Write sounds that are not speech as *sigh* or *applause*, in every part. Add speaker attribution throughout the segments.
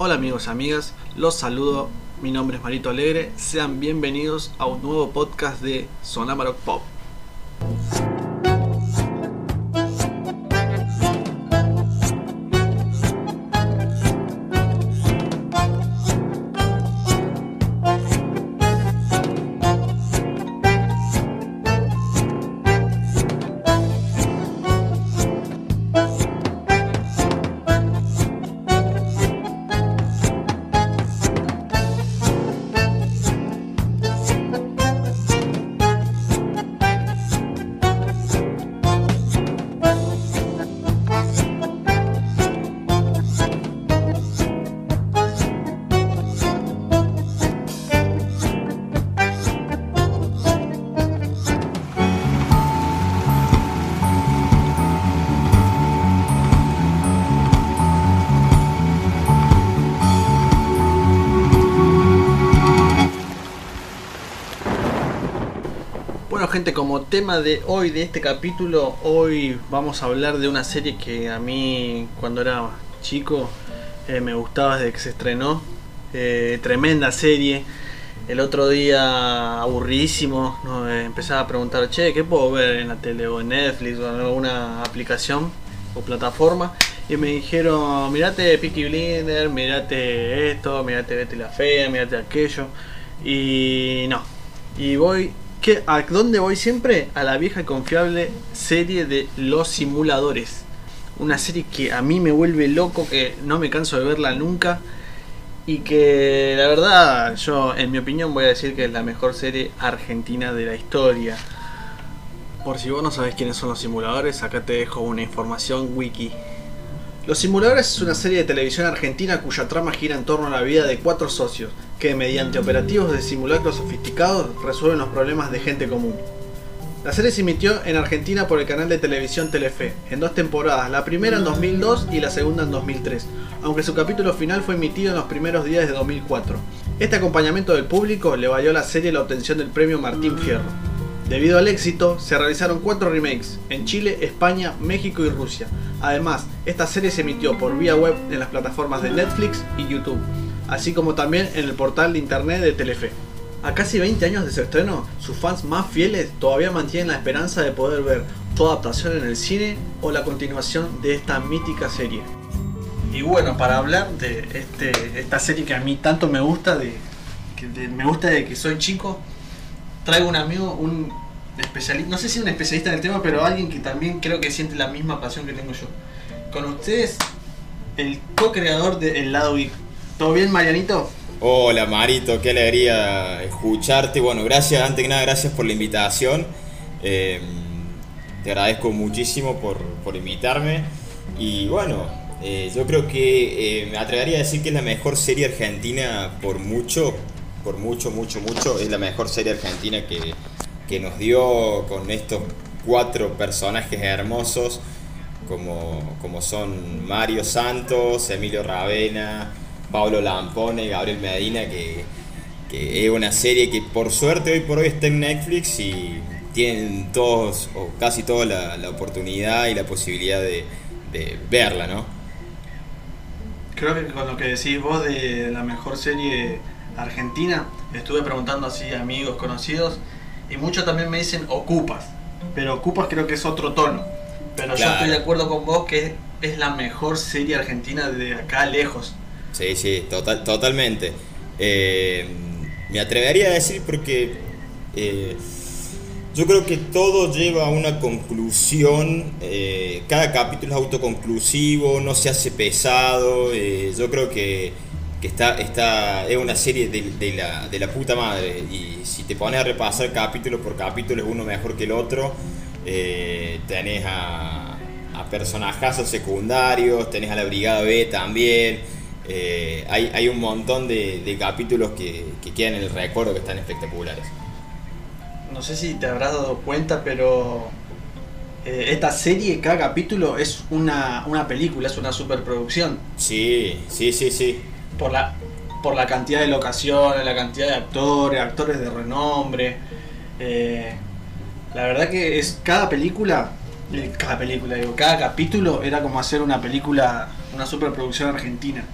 Speaker 1: Hola amigos y amigas, los saludo, mi nombre es Marito Alegre, sean bienvenidos a un nuevo podcast de Sonamarok Pop. Tema de hoy, de este capítulo, hoy vamos a hablar de una serie que a mí cuando era chico eh, me gustaba desde que se estrenó. Eh, tremenda serie. El otro día aburridísimo, ¿no? Eh, empezaba a preguntar, che, ¿qué puedo ver en la tele o en Netflix o en alguna aplicación o plataforma? Y me dijeron, mirate Peaky Blinder, mirate esto, mirate Betty la Fea, mirate aquello. Y no. Y voy ¿Qué, ¿A dónde voy siempre? A la vieja y confiable serie de Los Simuladores. Una serie que a mí me vuelve loco, que no me canso de verla nunca. Y que la verdad, yo en mi opinión voy a decir que es la mejor serie argentina de la historia. Por si vos no sabés quiénes son los simuladores, acá te dejo una información wiki. Los Simuladores es una serie de televisión argentina cuya trama gira en torno a la vida de cuatro socios, que mediante operativos de simulacros sofisticados resuelven los problemas de gente común. La serie se emitió en Argentina por el canal de televisión Telefe, en dos temporadas, la primera en 2002 y la segunda en 2003, aunque su capítulo final fue emitido en los primeros días de 2004. Este acompañamiento del público le valió a la serie la obtención del premio Martín Fierro. Debido al éxito, se realizaron cuatro remakes en Chile, España, México y Rusia. Además, esta serie se emitió por vía web en las plataformas de Netflix y YouTube, así como también en el portal de internet de Telefe. A casi 20 años de su estreno, sus fans más fieles todavía mantienen la esperanza de poder ver toda adaptación en el cine o la continuación de esta mítica serie. Y bueno, para hablar de este, esta serie que a mí tanto me gusta, me gusta de que soy chico, traigo un amigo, un especialista, no sé si un especialista en el tema, pero alguien que también creo que siente la misma pasión que tengo yo. Con ustedes, el co-creador de El Lado Geek. ¿Todo bien, Marianito?
Speaker 2: Hola Marito, qué alegría escucharte. Bueno, gracias, antes que nada, gracias por la invitación. Eh, te agradezco muchísimo por, por invitarme. Y bueno, eh, yo creo que eh, me atrevería a decir que es la mejor serie argentina por mucho, por mucho, mucho, mucho. Es la mejor serie argentina que, que nos dio con estos cuatro personajes hermosos como, como son Mario Santos, Emilio Ravena, Pablo Lampone, Gabriel Medina, que, que es una serie que por suerte hoy por hoy está en Netflix y tienen todos o casi toda la, la oportunidad y la posibilidad de, de verla, ¿no?
Speaker 1: Creo que con lo que decís vos de la mejor serie argentina, estuve preguntando así a amigos conocidos y muchos también me dicen Ocupas, pero Ocupas creo que es otro tono. Pero yo estoy de acuerdo con vos que es, la mejor serie argentina de acá lejos.
Speaker 2: Sí, sí, total, totalmente. Eh, me atrevería a decir porque eh, yo creo que todo lleva a una conclusión, eh, cada capítulo es autoconclusivo, no se hace pesado, yo creo que, que está, está, es una serie de, de la, de la puta madre y si te pones a repasar capítulo por capítulo es uno mejor que el otro, eh, tenés a, a personajazos secundarios, tenés a la Brigada B también. eh, hay, hay un montón de, de capítulos que, que quedan en el recuerdo que están espectaculares.
Speaker 1: No sé si te habrás dado cuenta, pero eh, esta serie, cada capítulo es una, una película, es una superproducción.
Speaker 2: Sí, sí, sí, sí.
Speaker 1: Por la, por la cantidad de locaciones, la cantidad de actores, actores de renombre. eh, la verdad que es cada película, eh, cada película, digo, cada capítulo era como hacer una película, una superproducción argentina.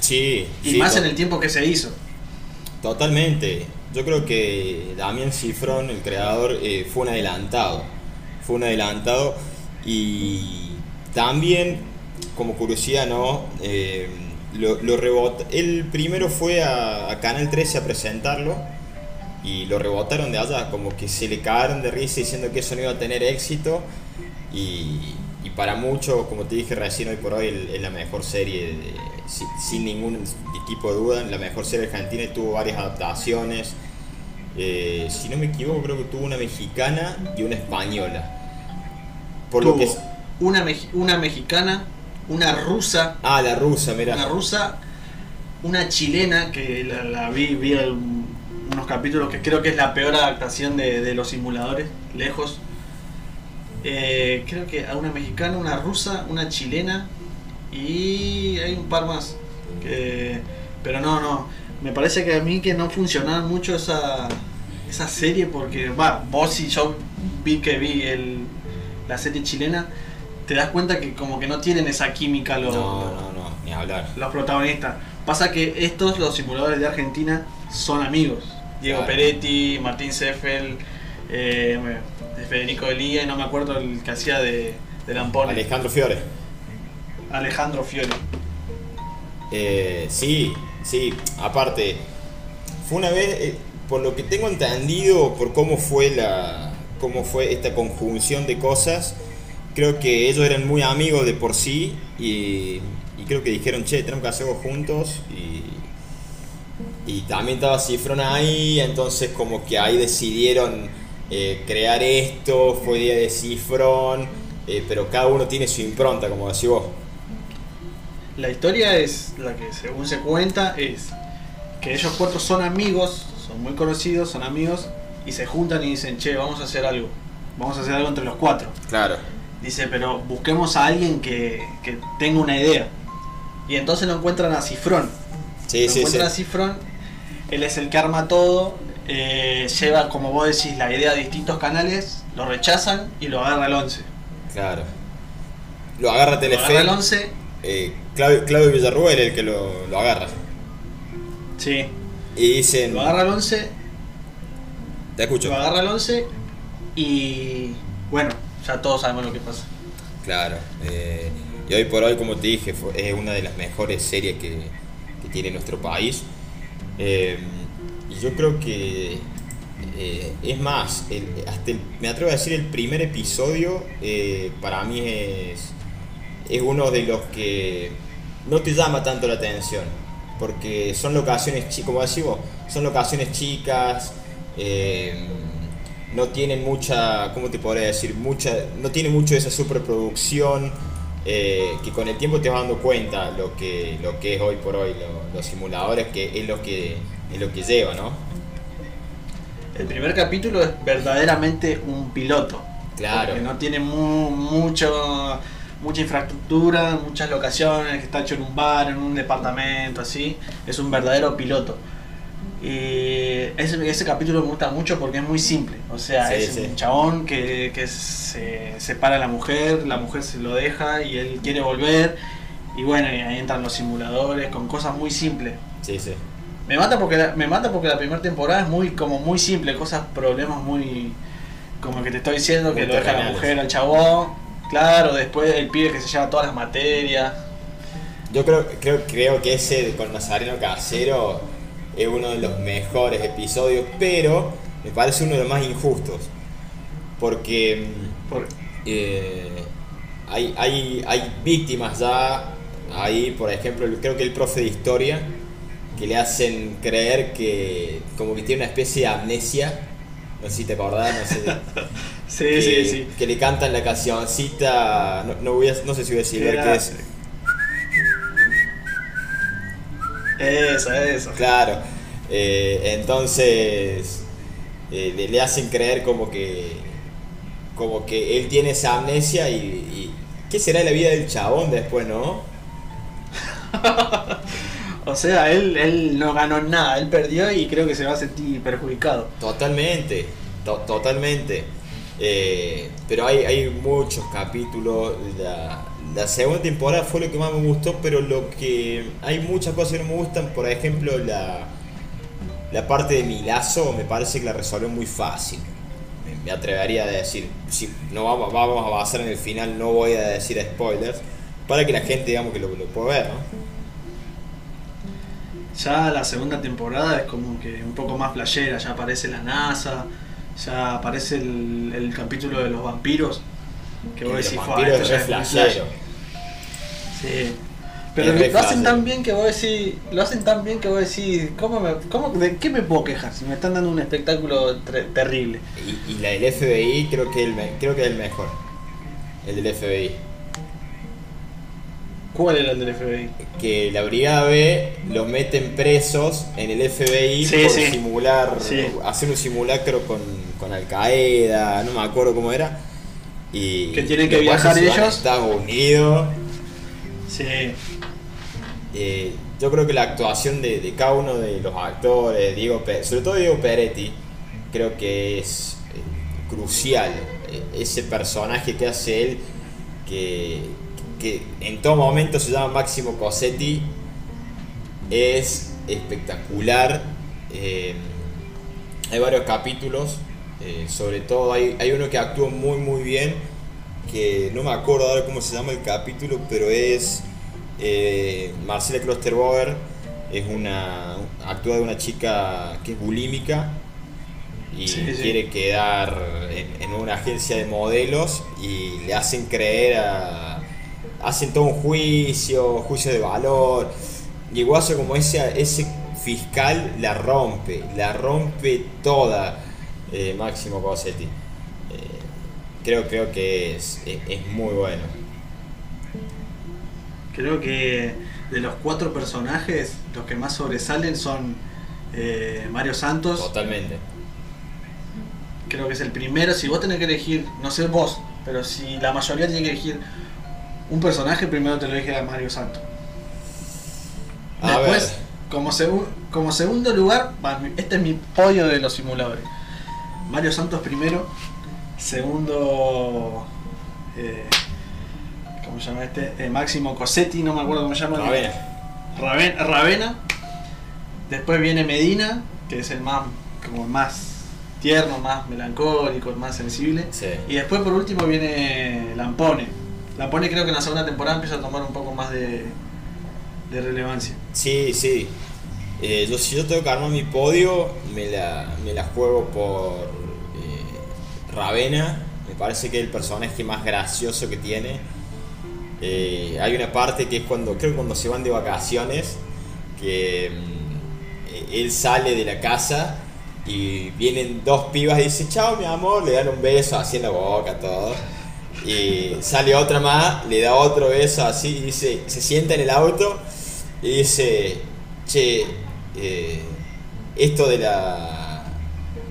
Speaker 2: Sí.
Speaker 1: Y
Speaker 2: sí,
Speaker 1: más en el tiempo que se hizo.
Speaker 2: Totalmente. Yo creo que Damián Cifrón, el creador, eh, fue un adelantado. Fue un adelantado. Y también, como curiosidad, ¿no? Eh, lo, lo rebot- Él primero fue a, a Canal 13 a presentarlo. Y lo rebotaron de allá, como que se le cagaron de risa diciendo que eso no iba a tener éxito. Y, y para muchos, como te dije recién, hoy por hoy es la mejor serie, de- sin, sin ningún tipo de duda, la mejor serie argentina y tuvo varias adaptaciones. Eh, si no me equivoco, creo que tuvo una mexicana y una española. Por lo
Speaker 1: Tuvo
Speaker 2: que
Speaker 1: una, meji- una mexicana, una rusa,
Speaker 2: Ah, la rusa, mira.
Speaker 1: una rusa, una chilena que la, la vi, vi algún- unos capítulos que creo que es la peor adaptación de, de los simuladores, lejos. Eh, creo que a una mexicana, una rusa, una chilena y hay un par más. que- pero no, no. Me parece que a mí que no funcionaba mucho esa, esa serie porque, va, vos y yo vi que vi el, la serie chilena, te das cuenta que como que no tienen esa química los,
Speaker 2: No, no, no, ni hablar.
Speaker 1: los protagonistas. Pasa que estos, los simuladores de Argentina, son amigos. Diego
Speaker 2: Claro.
Speaker 1: Peretti, Martín Seffel, eh, Federico Elía y no me acuerdo el que hacía de, de Lampone.
Speaker 2: Alejandro Fiore.
Speaker 1: Alejandro Fiore.
Speaker 2: Eh, sí, sí, aparte, fue una vez, eh, por lo que tengo entendido, por cómo fue la cómo fue esta conjunción de cosas, creo que ellos eran muy amigos de por sí y, y creo que dijeron, che, tenemos que hacerlo juntos y, y también estaba Cifrón ahí, entonces como que ahí decidieron eh, crear esto, fue día de Cifrón, eh, pero cada uno tiene su impronta, como decís vos.
Speaker 1: La historia es, la que según se cuenta, es que ellos cuatro son amigos, son muy conocidos, son amigos, y se juntan y dicen, che, vamos a hacer algo. Vamos a hacer algo entre los cuatro.
Speaker 2: Claro.
Speaker 1: Dice, pero busquemos a alguien que, que tenga una idea. Y entonces lo encuentran a Cifrón.
Speaker 2: Sí,
Speaker 1: lo
Speaker 2: sí, sí.
Speaker 1: encuentran a Cifrón. Él es el que arma todo. eh, lleva, como vos decís, la idea a distintos canales. Lo rechazan y lo agarra el 11.
Speaker 2: Claro. Lo agarra
Speaker 1: Lo
Speaker 2: Telefe.
Speaker 1: agarra el 11.
Speaker 2: eh, Claudio, Claudio Villarruel el que lo, lo agarra.
Speaker 1: Sí.
Speaker 2: Y dicen.
Speaker 1: Lo agarra el 11.
Speaker 2: Te escucho.
Speaker 1: Lo agarra el 11. Y bueno, ya todos sabemos lo que pasa.
Speaker 2: Claro. eh, y hoy por hoy, como te dije, es una de las mejores series que, que tiene nuestro país. Eh, y yo creo que. eh, es más, hasta me atrevo a decir el primer episodio para mí es, es uno de los que no te llama tanto la atención. Porque son locaciones chicas, como decís vos, son locaciones chicas, no tienen mucha, ¿cómo te podría decir? Mucha, no tiene mucho esa superproducción eh, que con el tiempo te vas dando cuenta lo que, lo que es hoy por hoy lo- los simuladores, que es lo que, es lo que lleva, ¿no?
Speaker 1: El primer capítulo es verdaderamente un piloto.
Speaker 2: Claro.
Speaker 1: Porque no tiene mu- mucho, mucha infraestructura, muchas locaciones, que está hecho en un bar, en un departamento, así. Es un verdadero piloto. Y ese, ese capítulo me gusta mucho porque es muy simple. O sea,
Speaker 2: Sí,
Speaker 1: es
Speaker 2: sí.
Speaker 1: un chabón que, que se separa a la mujer, la mujer se lo deja y él quiere volver. Y bueno, y ahí entran los simuladores con cosas muy simples.
Speaker 2: Sí, sí.
Speaker 1: Me mata porque la, me mata porque la primera temporada es muy como muy simple, cosas, problemas muy como que te estoy diciendo que lo deja la mujer al chabón. Claro, después el pibe que se lleva todas las materias.
Speaker 2: Yo creo, creo, creo que ese con Nazareno Casero es uno de los mejores episodios, pero me parece uno de los más injustos. Porque
Speaker 1: Por-
Speaker 2: eh, hay, hay, hay víctimas ya ahí, por ejemplo, creo que el profe de historia, que le hacen creer que como que tiene una especie de amnesia. No sé si te acordás, no sé. *laughs*
Speaker 1: sí,
Speaker 2: que,
Speaker 1: sí, sí.
Speaker 2: que le cantan la cancioncita, no, no, voy a- no sé si voy a decir qué es.
Speaker 1: Esa, esa.
Speaker 2: Claro. Eh, entonces eh, le, le hacen creer como que como que él tiene esa amnesia y, y ¿qué será la vida del chabón después, no? *laughs*
Speaker 1: O sea, él, él no ganó nada, él perdió y creo que se va a sentir perjudicado.
Speaker 2: Totalmente, to- totalmente. Eh, pero hay, hay muchos capítulos, la, la segunda temporada fue lo que más me gustó, pero lo que hay muchas cosas que no me gustan, por ejemplo, la, la parte de Milazo me parece que la resolvió muy fácil. Me, atrevería a decir, si no vamos, vamos a basar en el final, no voy a decir spoilers, para que la gente digamos que lo, lo pueda ver, ¿no?
Speaker 1: Ya la segunda temporada es como que un poco más playera, ya aparece la NASA, ya aparece el, capítulo de los vampiros, que vos decís,
Speaker 2: vampiros es
Speaker 1: Sí. Pero lo hacen tan bien que vos decís, lo hacen tan bien que vos decís, ¿cómo me, cómo, ¿de qué me puedo quejar si me están dando un espectáculo terrible?
Speaker 2: Y, la del FBI creo que, el, creo que es el mejor, el del FBI.
Speaker 1: ¿Cuál era el del FBI?
Speaker 2: Que la Brigada B los meten presos en el FBI por simular, hacer un simulacro con, con Al Qaeda, no me acuerdo cómo era. Y
Speaker 1: que tienen que viajar ellos. A
Speaker 2: Estados Unidos.
Speaker 1: Sí.
Speaker 2: Eh, yo creo que la actuación de, cada uno de los actores, Diego sobre todo Diego Peretti, creo que es eh, crucial. E, ese personaje que hace él, que, en todo momento se llama Máximo Cosetti, es espectacular. Eh, hay varios capítulos, sobre todo hay, hay uno que actúa muy muy bien que no me acuerdo ahora cómo se llama el capítulo, pero es eh, Marcela Klosterboer, es una actúa de una chica que es bulímica y quiere quedar en, una agencia de modelos y le hacen creer a, hacen todo un juicio, juicio de valor. Y Guaso como ese, ese fiscal la rompe, la rompe toda eh, Máximo Cosetti creo, creo que es, muy bueno.
Speaker 1: Creo que de los cuatro personajes, los que más sobresalen son eh, Mario Santos.
Speaker 2: Totalmente.
Speaker 1: Creo que es el primero. Si vos tenés que elegir, no sé vos, pero si la mayoría tiene que elegir un personaje, primero te lo dije a Mario Santos. Después, Como, como segundo lugar, este es mi podio de los simuladores. Mario Santos primero, Segundo, eh, ¿cómo se llama este? Eh, Máximo Cosetti, no me acuerdo cómo se llama.
Speaker 2: Ravena.
Speaker 1: Ravena. Después viene Medina, que es el más, como más tierno, más melancólico, más sensible. Y después por último viene Lampone. Lampone creo que en la segunda temporada empieza a tomar un poco más de, de relevancia.
Speaker 2: Sí, sí. Eh, yo si yo tengo que armar mi podio, me la, me la juego por Ravena, me parece que es el personaje más gracioso que tiene. Eh, hay una parte que es cuando, creo que cuando se van de vacaciones, que mm, él sale de la casa y vienen dos pibas y dice, chao mi amor, le dan un beso así en la boca, todo. Y sale otra más, le da otro beso así y dice, se sienta en el auto y dice, che, eh, esto de la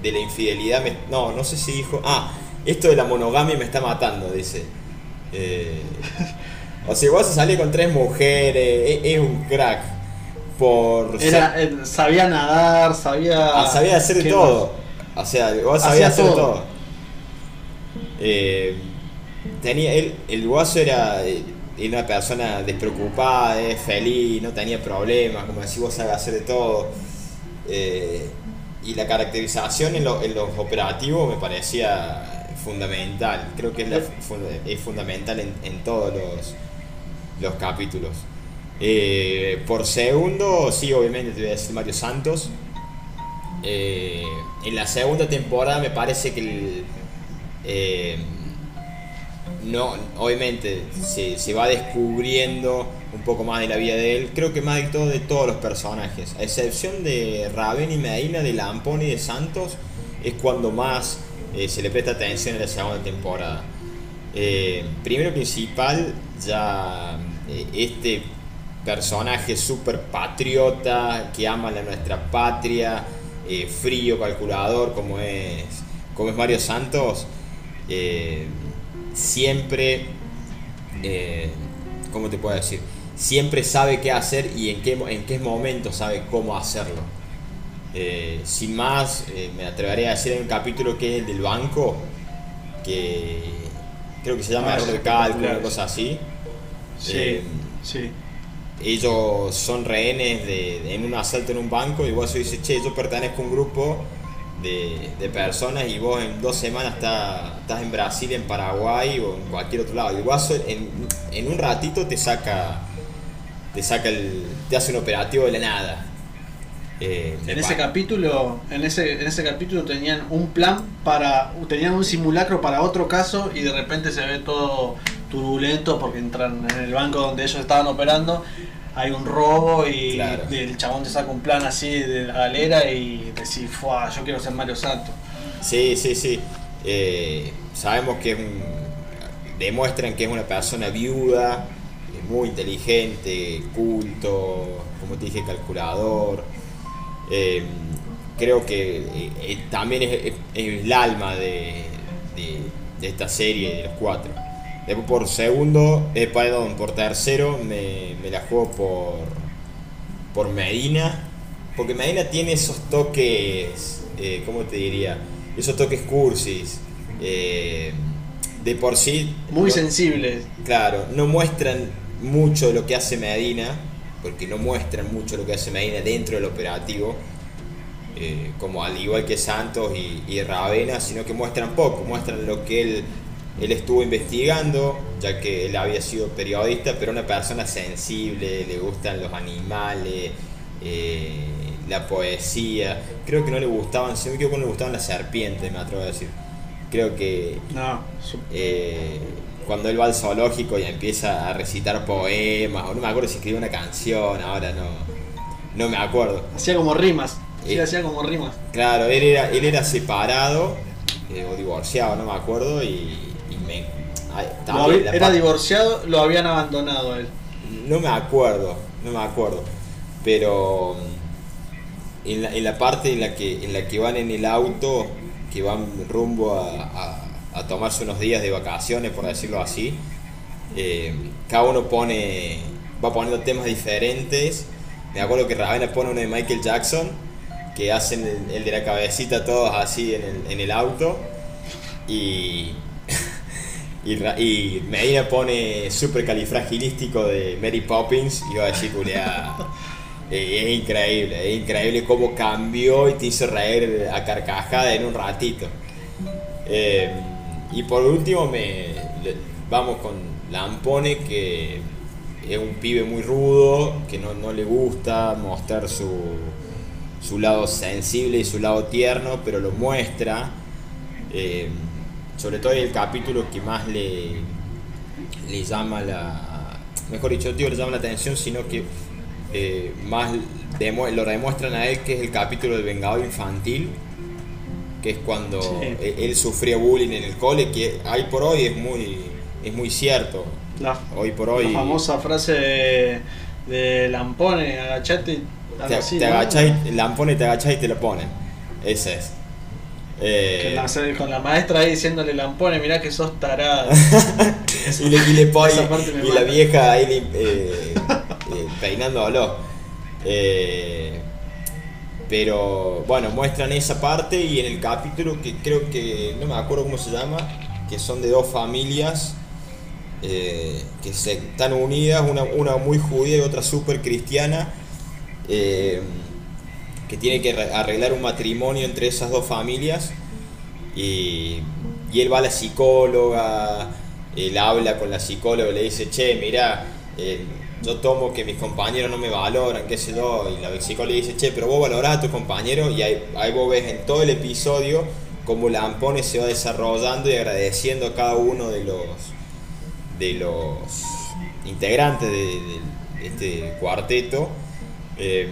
Speaker 2: de la infidelidad, no, no sé si dijo, ah, esto de la monogamia me está matando, dice. Eh, o sea, se sale con tres mujeres, es, un crack. Por
Speaker 1: Era, sabía nadar, sabía.
Speaker 2: Ah, sabía hacer todo. O sea, igual sabía hacer todo. Eh, tenía, él, el guaso era, eh, una persona despreocupada, feliz, no tenía problemas, como decís, vos sabés hacer de todo. Eh, y la caracterización en, en, los operativos me parecía fundamental. Creo que es, es fundamental en, en, todos los, los capítulos. Eh, por segundo, sí, obviamente te voy a decir Mario Santos. Eh, en la segunda temporada me parece que el, eh, no, obviamente se, se, va descubriendo un poco más de la vida de él, creo que más de todo de todos los personajes, a excepción de Raven y Medina, de Lampone y de Santos, es cuando más eh, se le presta atención en la segunda temporada. Eh, primero principal, ya eh, este personaje súper patriota que ama a nuestra patria, frío, calculador como es, como es Mario Santos, siempre, ¿cómo te puedo decir? Siempre sabe qué hacer y en qué, en qué momento sabe cómo hacerlo. Eh, sin más, eh, me atrevería a decir en un capítulo que es el del banco, que creo que se llama ah, error de cálculo, una cosa así.
Speaker 1: Sí,
Speaker 2: Eh,
Speaker 1: sí.
Speaker 2: ellos son rehenes de, en un asalto en un banco y vos dices, che, yo pertenezco a un grupo de, de personas y vos en dos semanas está- estás en Brasil, en Paraguay o en cualquier otro lado. Y el guaso en, en un ratito te saca, te saca el, te hace un operativo de la nada. Eh,
Speaker 1: En ese capítulo, en ese, en ese capítulo tenían un plan para, tenían un simulacro para otro caso y de repente se ve todo turbulento porque entran en el banco donde ellos estaban operando, hay un robo y
Speaker 2: Claro.
Speaker 1: el chabón te saca un plan así de la galera y decís, Fua, yo quiero ser Mario Santos.
Speaker 2: Sí, sí, sí. Eh, sabemos que es un, demuestran que es una persona viuda, muy inteligente, culto, como te dije, calculador. Eh, creo que eh, eh, también es, es- es el alma de, de- de esta serie, de los cuatro. Después por segundo, eh, perdón, por tercero me, me la juego por, por Medina. Porque Medina tiene esos toques, ¿cómo te diría? Esos toques cursis. de por sí.
Speaker 1: Muy
Speaker 2: no-
Speaker 1: sensible.
Speaker 2: Claro, no muestran mucho de lo que hace Medina, porque no muestran mucho lo que hace Medina dentro del operativo, eh, como al igual que Santos y, y Ravena, sino que muestran poco, muestran lo que él, él estuvo investigando, ya que él había sido periodista, pero una persona sensible, le gustan los animales, eh, la poesía, creo que no le gustaban, si no me no le gustaban las serpientes, me atrevo a decir. Creo que
Speaker 1: No,
Speaker 2: eh, cuando él va al zoológico y empieza a recitar poemas, o no me acuerdo si escribió una canción, ahora no, no me acuerdo.
Speaker 1: hacía como rimas. Sí,
Speaker 2: Eh.
Speaker 1: hacía como rimas.
Speaker 2: Claro, él era, él era separado eh, o divorciado, no me acuerdo, y, y me... ay,
Speaker 1: había- era
Speaker 2: parte-
Speaker 1: divorciado, lo habían abandonado a él.
Speaker 2: No me acuerdo, no me acuerdo. Pero mm, en la, en la parte en la, que, en la que van en el auto, que van rumbo a, a- a tomarse unos días de vacaciones, por decirlo así, eh, cada uno pone, va poniendo temas diferentes. Me acuerdo que Ravena pone uno de Michael Jackson, que hacen el, de la cabecita todos así en el, en el auto. Y *laughs* y, y Medina pone super califragilístico de Mary Poppins y va a decir, "Culea, *laughs* eh, es increíble, es increíble cómo cambió y te hizo reír a carcajada en un ratito. Eh, y por último, me, vamos con Lampone, que es un pibe muy rudo, que no, no le gusta mostrar su, su lado sensible y su lado tierno, pero lo muestra. Eh, sobre todo en el capítulo que más le, le llama la. Mejor dicho, digo le llama la atención, sino que eh, más lo demuestran a él, que es el capítulo del Vengador Infantil, que es cuando
Speaker 1: Sí.
Speaker 2: él, sufría bullying en el cole, que hoy por hoy es muy, es muy cierto.
Speaker 1: La,
Speaker 2: Hoy por hoy.
Speaker 1: la famosa frase de, de Lampone, agachate.
Speaker 2: te,
Speaker 1: así,
Speaker 2: te Lampone te agachás y te lo ponen. Ese es. Eh,
Speaker 1: la- con la maestra ahí diciéndole Lampone, mirá que sos tarado. *laughs*
Speaker 2: y le, y le pone- y la vieja ahí eh, eh, peinándolo. Eh, pero bueno, muestran esa parte y en el capítulo que creo que no me acuerdo cómo se llama, que son de dos familias eh, que se están unidas, una, una muy judía y otra súper cristiana, eh, que tiene que re- arreglar un matrimonio entre esas dos familias y, y él va a la psicóloga, él habla con la psicóloga, le dice, che, mira, yo tomo que mis compañeros no me valoran, qué sé yo, y la psicóloga le dice, che, pero vos valorás a tus compañeros y ahí, ahí vos ves en todo el episodio cómo Lampone se va desarrollando y agradeciendo a cada uno de los de los integrantes de, este cuarteto eh,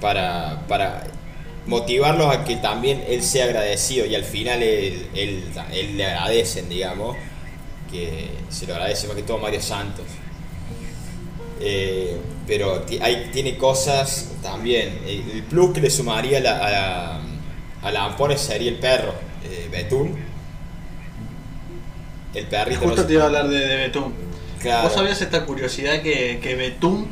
Speaker 2: para, para motivarlos a que también él sea agradecido y al final él, él- él le agradecen, digamos, que se lo agradece más que todo Mario Santos. Eh, pero hay, tiene cosas también. El, plus que le sumaría a la, a la, a la Ampone sería el perro, eh, Betún. El perrito.
Speaker 1: Justo
Speaker 2: no
Speaker 1: te iba a hablar de, de Betún.
Speaker 2: Claro.
Speaker 1: ¿Vos sabías esta curiosidad que, que Betún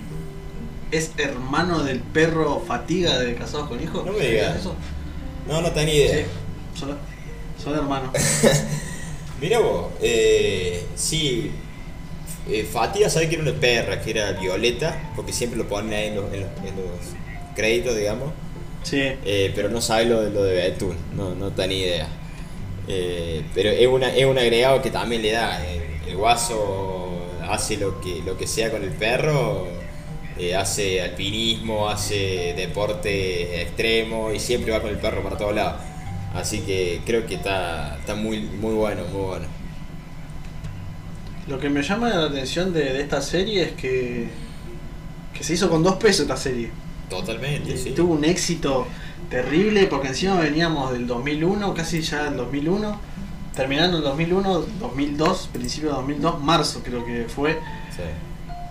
Speaker 1: es hermano del perro Fatiga de Casados con Hijos?
Speaker 2: No me digas.
Speaker 1: ¿Eso?
Speaker 2: No, no tenía idea.
Speaker 1: Sí, son, son hermanos. *laughs*
Speaker 2: Mira vos, eh, sí, eh, Fatiga sabe que era una perra, que era Violeta, porque siempre lo ponen ahí en los, en los, en los créditos, digamos.
Speaker 1: Sí.
Speaker 2: Eh, pero no sabe lo, lo de Betún, no, no tenía idea. Eh, pero es, una, es un agregado que también le da. El, el guaso hace lo que, lo que sea con el perro, eh, hace alpinismo, hace deporte extremo y siempre va con el perro para todos lados. Así que creo que está, está muy, muy bueno, muy bueno.
Speaker 1: Lo que me llama la atención de, de esta serie es que, que se hizo con dos pesos esta serie.
Speaker 2: Totalmente,
Speaker 1: Y
Speaker 2: sí.
Speaker 1: Tuvo un éxito terrible porque encima veníamos del 2001, casi ya del 2001, terminando el 2001, 2002, principio de 2002, marzo creo que fue.
Speaker 2: Sí.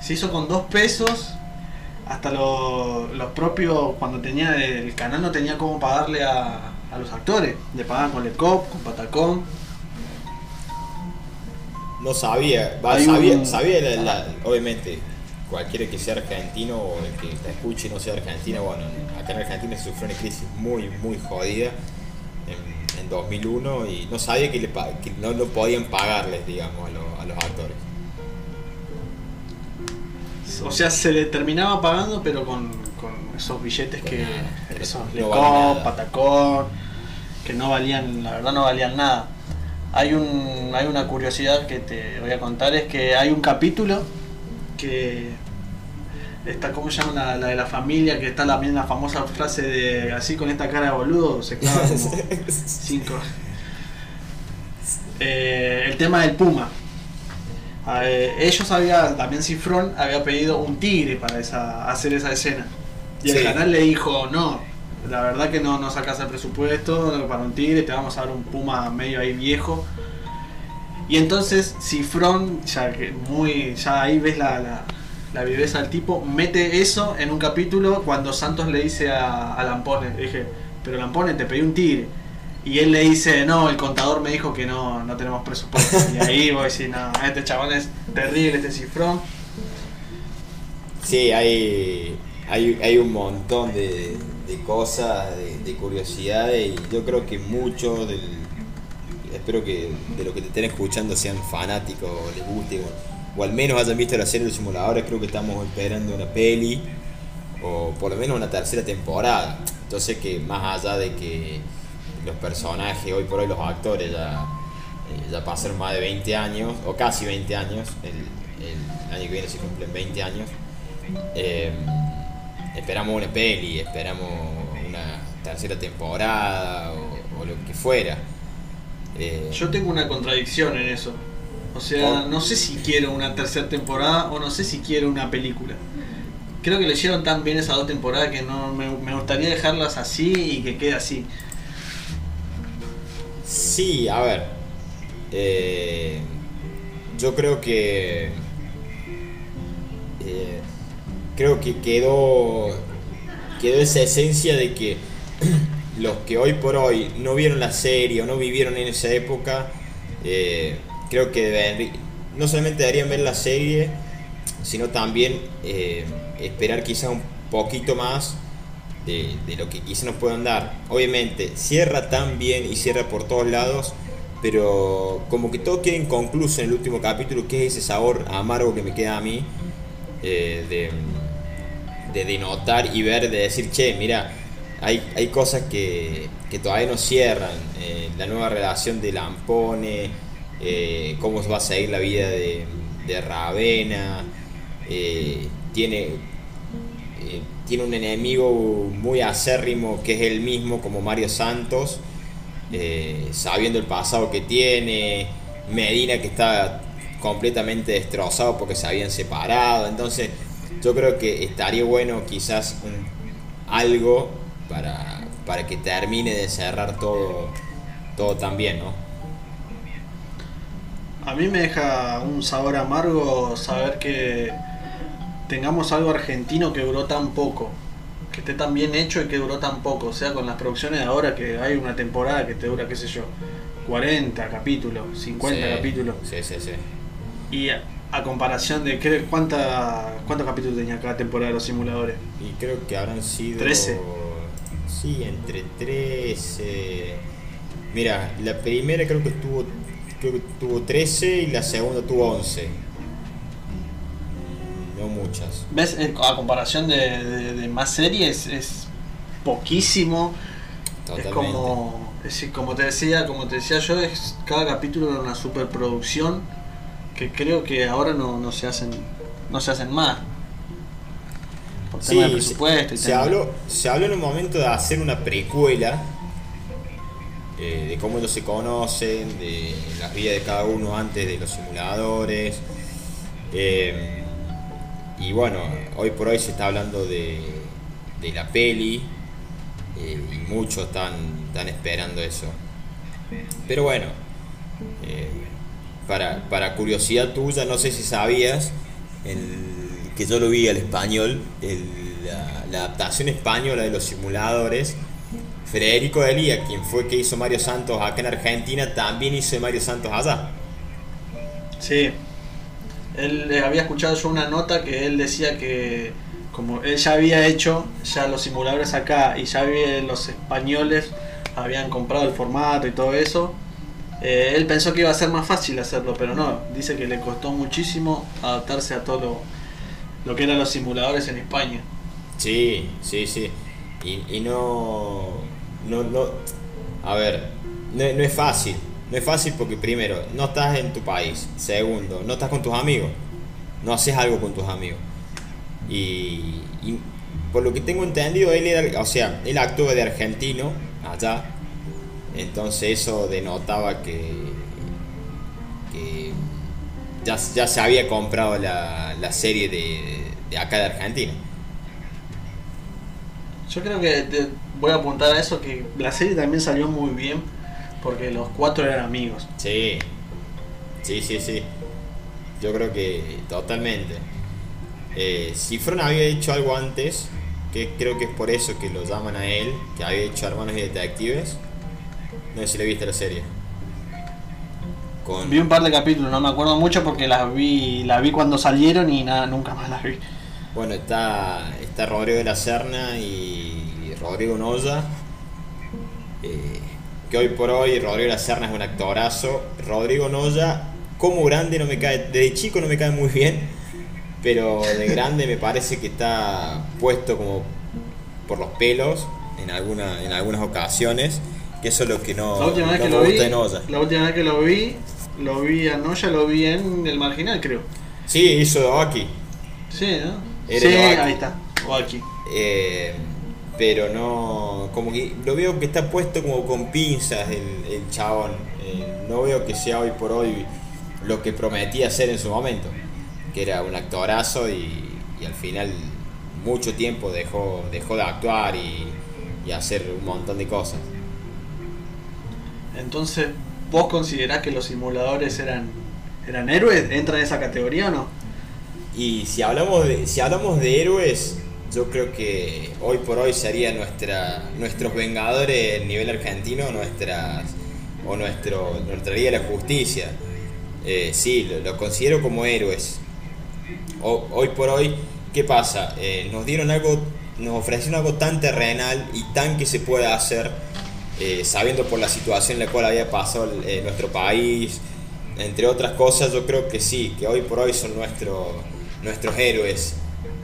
Speaker 1: Se hizo con dos pesos. Hasta lo- los propios, cuando tenía el canal, no tenía cómo pagarle a, a los actores. Le pagaban con Lecop, con Patacón.
Speaker 2: No sabía, va, sabía,
Speaker 1: un-
Speaker 2: sabía la- la- obviamente, cualquiera que sea argentino o el que te escuche y no sea argentino, bueno, acá en Argentina se sufrió una crisis muy, muy jodida en, en 2001 y no sabía que, le, pa- que no, no podían pagarles, digamos, a, lo- a los actores.
Speaker 1: O sea, se le terminaba pagando, pero con, con esos billetes
Speaker 2: Con
Speaker 1: que.
Speaker 2: nada, que
Speaker 1: esos
Speaker 2: no.
Speaker 1: Patacón, que no valían, la verdad no valían nada. Hay, un, hay una curiosidad que te voy a contar: es que hay un capítulo que. Está, ¿Cómo se llama la, la de la familia? Que está la misma famosa frase de así con esta cara de boludo, se clava como *laughs* cinco. Eh, el tema del puma. Eh, ellos había, también Cifrón había pedido un tigre para esa, hacer esa escena. Y el canal le dijo, no, la verdad que no, no sacas el presupuesto para un tigre, te vamos a dar un puma medio ahí viejo. Y entonces Cifrón, ya que muy, ya ahí ves la, la, la viveza del tipo, mete eso en un capítulo cuando Santos le dice a, a Lampone, dije, pero Lampone te pedí un tigre. Y él le dice, no, el contador me dijo que no, no tenemos presupuesto. Y ahí voy a decir, no, este chabón es terrible, este cifrón.
Speaker 2: Sí, hay, hay, hay un montón de, de cosas, de, de curiosidades y yo creo que mucho del... Espero que de lo que te estén escuchando sean fanáticos les guste o, al menos hayan visto la serie de simuladores. Creo que estamos esperando una peli o por lo menos una tercera temporada. Sé que más allá de que los personajes, hoy por hoy los actores ya, eh, ya pasaron más de 20 años, o casi 20 años, el, el año que viene se cumplen 20 años. Eh, esperamos una peli, esperamos una tercera temporada o, o lo que fuera. Eh,
Speaker 1: Yo tengo una contradicción en eso. O sea, no sé si quiero una tercera temporada o no sé si quiero una película. Creo que le hicieron tan bien esas dos temporadas que no me, me gustaría dejarlas así y que quede así.
Speaker 2: Sí, a ver. eh, yo creo que. eh, creo que quedó. Quedó esa esencia de que *clears throat* los que hoy por hoy no vieron la serie o no vivieron en esa época, eh, creo que deben- no solamente deberían ver la serie, sino también eh, esperar quizá un poquito más de, lo que quizá nos puedan dar. Obviamente, cierra tan bien y cierra por todos lados, pero como que todo queda inconcluso en el último capítulo, que es ese sabor amargo que me queda a mí eh, de, de, notar y ver, de decir, che, mira, hay, hay cosas que, que todavía no cierran. eh, la nueva relación de Lampone, eh, cómo va a seguir la vida de, de Ravena, eh, tiene, tiene un enemigo muy acérrimo que es él mismo, como Mario Santos, sabiendo el pasado que tiene, Medina que está completamente destrozado porque se habían separado, entonces yo creo que estaría bueno quizás un- algo para, para que termine de cerrar todo, todo tan bien, ¿no?
Speaker 1: A mí me deja un sabor amargo saber que tengamos algo argentino que duró tan poco, que esté tan bien hecho y que duró tan poco, o sea, con las producciones de ahora que hay una temporada que te dura, qué sé yo, 40 capítulos, 50
Speaker 2: Sí,
Speaker 1: capítulos,
Speaker 2: Sí, sí, sí.
Speaker 1: y a, comparación de ¿qué- cuánta, cuántos capítulos tenía cada temporada de los simuladores.
Speaker 2: Y creo que habrán sido.
Speaker 1: 13.
Speaker 2: Sí, entre 13. Mira, la primera creo que tuvo, creo que tuvo 13 y la segunda tuvo 11. muchas.
Speaker 1: ¿Ves? Eh, A comparación de, de- de más series es poquísimo.
Speaker 2: Totalmente.
Speaker 1: Es como, es decir, como te decía, como te decía yo, es cada capítulo era una superproducción que creo que ahora no, no se hacen, no se hacen más. Por
Speaker 2: Sí,
Speaker 1: tema de presupuesto y
Speaker 2: se
Speaker 1: tema-
Speaker 2: habló, se habló en un momento de hacer una precuela eh, de cómo ellos se conocen, de las vidas de cada uno antes de los simuladores. eh, y bueno, hoy por hoy se está hablando de, de la peli eh, y muchos están, están esperando eso. Pero bueno, para, para curiosidad tuya, no sé si sabías que yo lo vi al español, la, la adaptación española de los simuladores. Federico Delía, quien fue que hizo Mario Santos acá en Argentina, también hizo Mario Santos allá.
Speaker 1: Sí. Él eh, había escuchado yo una nota que él decía que como él ya había hecho ya los simuladores acá y ya había, los españoles habían comprado el formato y todo eso, eh, él pensó que iba a ser más fácil hacerlo, pero no. Dice que le costó muchísimo adaptarse a todo lo, que eran los simuladores en España.
Speaker 2: Sí, sí, sí. Y, no, no, no, a ver, no, es fácil. No es fácil porque primero, no estás en tu país. Segundo, no estás con tus amigos. No haces algo con tus amigos. Y, y por lo que tengo entendido, él era, o sea, él actúa de argentino allá. Entonces eso denotaba que, que ya, ya se había comprado la, la serie de, de acá de Argentina.
Speaker 1: Yo creo que te- voy a apuntar a eso que la serie también salió muy bien porque los cuatro eran amigos.
Speaker 2: Sí, sí, sí, sí. Yo creo que totalmente. Eh, Cifrón había hecho algo antes, que creo que es por eso que lo llaman a él, que había hecho Hermanos y Detectives. No sé si le viste la serie. Con,
Speaker 1: Vi un par de capítulos, no me acuerdo mucho porque las vi, las vi cuando salieron y nada, nunca más las vi.
Speaker 2: Bueno, está, está Rodrigo de la Serna y Rodrigo Noya. eh, que hoy por hoy Rodrigo de la Serna es un actorazo. Rodrigo Noya, como grande, no me cae. Desde chico no me cae muy bien. Pero de grande me parece que está puesto como por los pelos en, alguna, en algunas ocasiones. Que eso es lo que no,
Speaker 1: La última vez
Speaker 2: no
Speaker 1: que
Speaker 2: me
Speaker 1: lo vi,
Speaker 2: gusta de Noya.
Speaker 1: la última vez que lo vi, lo vi a Noya, lo vi en el marginal creo.
Speaker 2: Sí, hizo Oaki.
Speaker 1: Sí, ¿no?
Speaker 2: Era
Speaker 1: sí,
Speaker 2: Oaki.
Speaker 1: ahí está. O aquí.
Speaker 2: Eh, pero no. Como que lo veo que está puesto como con pinzas el, el chabón. Eh, no veo que sea hoy por hoy lo que prometía ser en su momento. Que era un actorazo y, y al final mucho tiempo dejó, dejó de actuar y, y hacer un montón de cosas.
Speaker 1: Entonces, ¿vos considerás que los simuladores eran, eran héroes? ¿Entra en esa categoría o no?
Speaker 2: Y si hablamos de, si hablamos de héroes, yo creo que hoy por hoy sería nuestra, nuestros vengadores a nivel argentino, nuestras, o nuestro, nuestra Liga de la Justicia. Eh, sí, lo, considero como héroes. Hoy por hoy, ¿qué pasa? Eh, nos dieron algo, nos ofrecieron algo tan terrenal y tan que se puede hacer, eh, sabiendo por la situación en la cual había pasado eh, nuestro país, entre otras cosas, yo creo que sí, que hoy por hoy son nuestros héroes,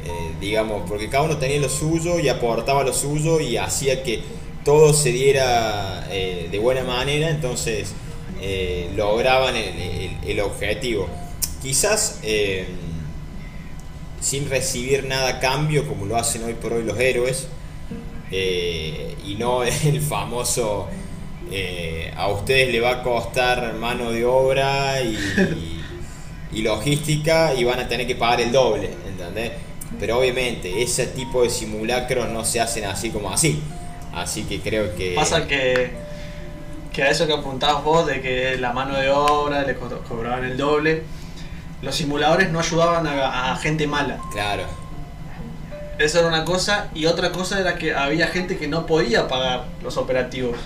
Speaker 2: eh, digamos, porque cada uno tenía lo suyo y aportaba lo suyo y hacía que todo se diera de buena manera, entonces lograban el, el- el objetivo. Quizás sin recibir nada a cambio, como lo hacen hoy por hoy los héroes, eh, y no *laughs* el famoso eh, a ustedes le va a costar mano de obra y, y logística y van a tener que pagar el doble, ¿entendés? Pero obviamente ese tipo de simulacros no se hacen así como así. Así que creo que...
Speaker 1: Pasa que, que a eso que apuntabas vos, de que la mano de obra le co- cobraban el doble, los simuladores no ayudaban a, a gente mala.
Speaker 2: Claro,
Speaker 1: Eso era una cosa, y otra cosa era que había gente que no podía pagar los operativos.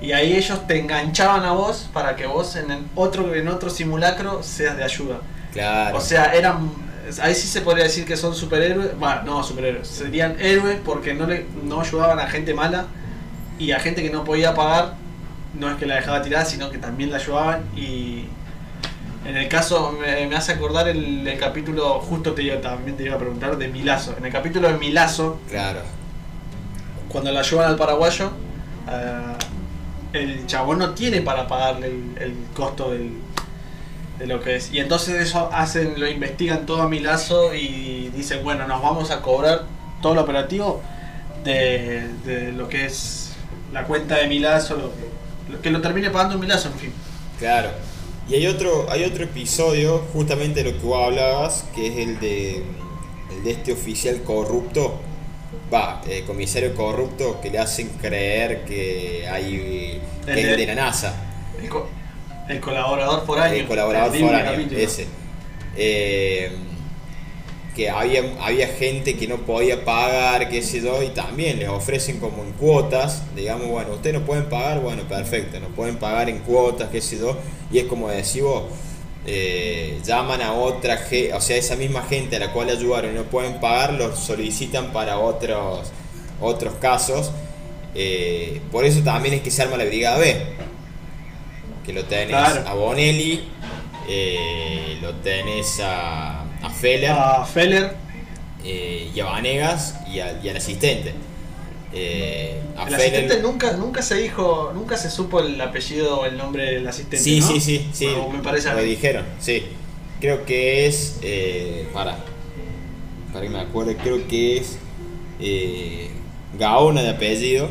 Speaker 1: Y ahí ellos te enganchaban a vos para que vos en el otro, en otro simulacro seas de ayuda.
Speaker 2: claro.
Speaker 1: O sea, eran. Ahí sí se podría decir que son superhéroes. Bueno, no superhéroes. Serían héroes porque no, le, no ayudaban a gente mala y a gente que no podía pagar. No es que la dejaba tirada, sino que también la ayudaban y. En el caso, me, me hace acordar el, el capítulo, justo te iba, también te iba a preguntar, de Milazo. En el capítulo de Milazo,
Speaker 2: Claro.
Speaker 1: cuando la llevan al paraguayo, eh, el chabón no tiene para pagarle el, el costo del, de lo que es. Y entonces eso hacen, lo investigan todo a Milazo y dicen, bueno, nos vamos a cobrar todo el operativo de, de lo que es la cuenta de Milazo, lo, lo que lo termine pagando Milazo, en fin.
Speaker 2: Claro. Y hay otro, hay otro episodio, justamente de lo que vos hablabas, que es el de, el de este oficial corrupto, va, eh, comisario corrupto, que le hacen creer que hay que
Speaker 1: El
Speaker 2: es
Speaker 1: de-
Speaker 2: la NASA,
Speaker 1: El, co- el colaborador foráneo.
Speaker 2: el colaborador foráneo, ese. Eh, que había, había gente que no podía pagar, qué sé yo, y también les ofrecen como en cuotas, digamos, bueno, ustedes no pueden pagar, bueno, perfecto, no pueden pagar en cuotas, qué sé yo, y es como decir vos, eh, llaman a otra gente, o sea, esa misma gente a la cual ayudaron y no pueden pagar, los solicitan para otros, otros casos, eh, por eso también es que se arma la Brigada B, que lo tenés
Speaker 1: Claro.
Speaker 2: a Bonelli, eh, lo tenés a, a Feller
Speaker 1: A Feller,
Speaker 2: eh, y a Vanegas y, a- y al asistente. Eh, a
Speaker 1: el
Speaker 2: Feller-
Speaker 1: asistente nunca, nunca se dijo, nunca se supo el apellido o el nombre del asistente.
Speaker 2: Sí,
Speaker 1: ¿no?
Speaker 2: sí, sí, sí.
Speaker 1: Me parece
Speaker 2: lo dijeron, sí. Creo que es. Eh, para. Para que me acuerde, creo que es. Eh, Gaona de apellido.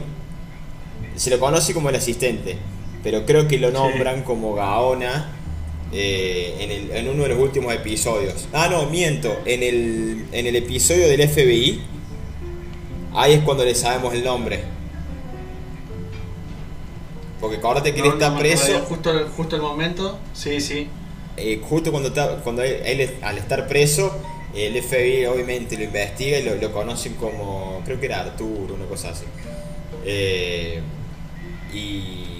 Speaker 2: Se lo conoce como el asistente, pero creo que lo
Speaker 1: Sí.
Speaker 2: nombran como Gaona eh, en, el- en uno de los últimos episodios. Ah, no, miento. En el, en el episodio del FBI, ahí es cuando le sabemos el nombre. Porque acuérdate que
Speaker 1: No,
Speaker 2: él está
Speaker 1: no
Speaker 2: preso.
Speaker 1: Justo, el- justo el momento, sí, sí.
Speaker 2: eh, justo cuando, está, cuando él, él, al estar preso, el FBI obviamente lo investiga y lo, lo conocen como, creo que era Arturo, una cosa así. Eh, y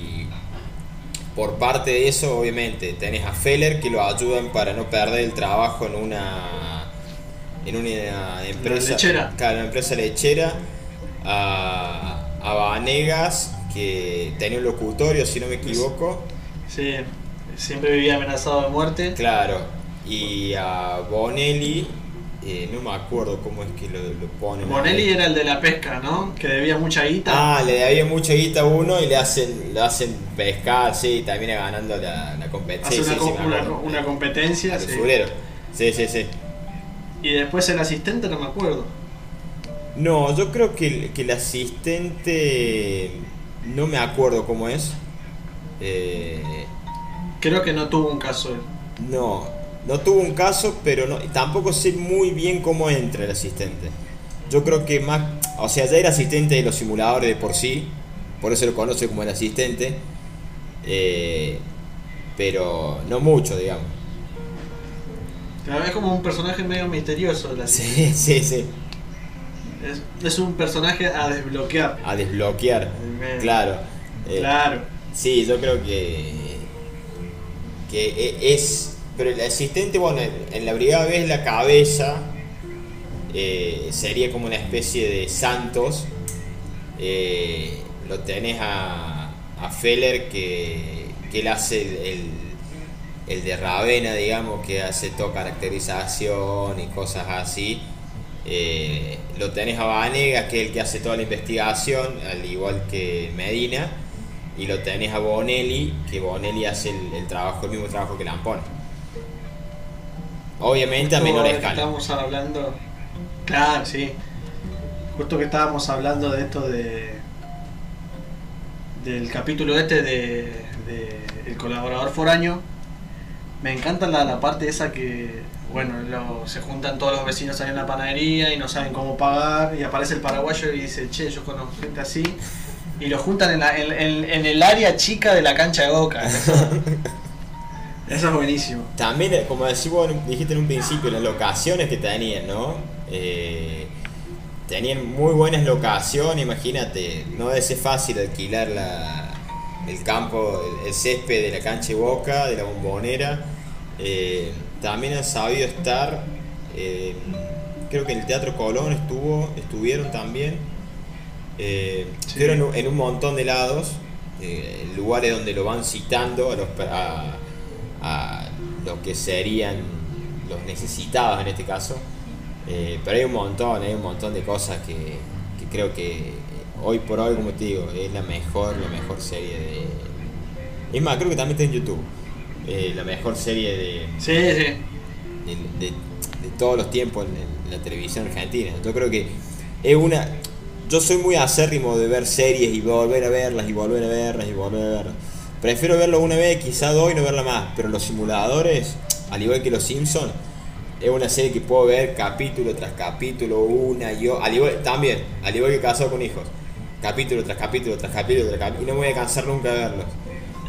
Speaker 2: por parte de eso, obviamente, tenés a Feller que lo ayudan para no perder el trabajo en una en una empresa
Speaker 1: lechera.
Speaker 2: claro, una empresa lechera a, a Vanegas que tenía un locutorio si no me equivoco
Speaker 1: Sí, siempre vivía amenazado de muerte.
Speaker 2: Claro, y a Bonelli, eh, no me acuerdo cómo es que lo, lo ponen.
Speaker 1: Bonelli era el de la pesca, ¿no? Que debía mucha guita.
Speaker 2: Ah, le debía mucha guita a uno y le hacen, le hacen pescar, sí, termina ganando la, la competencia.
Speaker 1: hace una,
Speaker 2: sí,
Speaker 1: co-
Speaker 2: me
Speaker 1: una, competencia. Sí.
Speaker 2: Sí, sí, sí.
Speaker 1: Y después el asistente, no me acuerdo.
Speaker 2: No, yo creo que que el asistente, no me acuerdo cómo es. Eh,
Speaker 1: Creo que no tuvo un caso él.
Speaker 2: No, no tuvo un caso, pero no, tampoco sé muy bien cómo entra el asistente. Yo creo que más, o sea, ya era asistente de los simuladores de por sí, por eso lo conoce como el asistente, eh, pero no mucho, digamos.
Speaker 1: Pero es como un personaje medio misterioso. asistente.
Speaker 2: Sí, *laughs* sí, sí,
Speaker 1: Es, es un personaje a desbloquear.
Speaker 2: a desbloquear, claro. Eh,
Speaker 1: Claro.
Speaker 2: Sí, yo creo que, que e- es, pero el asistente, bueno, en, la brigada B la cabeza, eh, sería como una especie de Santos, eh, lo tenés a, a Feller que, que él hace el, el- de Ravena, digamos, que hace toda caracterización y cosas así. Eh, lo tenés a Vanegas, que es el que hace toda la investigación, al igual que Medina. Y lo tenés a Bonelli, que Bonelli hace el, el trabajo, el mismo trabajo que Lampone. Obviamente a menor
Speaker 1: que
Speaker 2: escala.
Speaker 1: Estábamos hablando. Claro, sí. Justo que estábamos hablando de esto de. del capítulo este de. de El colaborador foráneo. Me encanta la, la parte esa que. Bueno, lo- se juntan todos los vecinos ahí en la panadería y no saben cómo pagar. Y aparece el paraguayo y dice: Che, yo conozco gente así. Y lo juntan en, la- en- en- en el área chica de la cancha de boca. *laughs* Eso, es buenísimo.
Speaker 2: También, como decís vos, dijiste en un principio, las locaciones que tenían, ¿no? Eh, tenían muy buenas locaciones, imagínate, no debe ser fácil alquilar la, el campo, el, el césped de la cancha de Boca, de la bombonera. Eh, también han sabido estar, eh, creo que en el Teatro Colón estuvo, estuvieron también.
Speaker 1: Sí.
Speaker 2: estuvieron en un- montón de lados, lugares donde lo van citando a los, a- a lo que serían los necesitados en este caso. Eh, pero hay un montón, hay un montón de cosas que, que creo que hoy por hoy, como te digo, es la mejor, la mejor serie de... Es más, creo que también está en YouTube. Eh, la mejor serie de,
Speaker 1: Sí, sí.
Speaker 2: de, de- de todos los tiempos en, en la televisión argentina. Yo creo que es una... Yo soy muy acérrimo de ver series y volver a verlas y volver a verlas y volver a verlas. Prefiero verlo una vez, quizá dos y no verla más. Pero los simuladores, al igual que los Simpsons, es una serie que puedo ver capítulo tras capítulo, una y otra. Al igual, también, al igual que Casado con Hijos. Capítulo tras capítulo tras capítulo tras capítulo. Y no me voy a cansar nunca de verlos.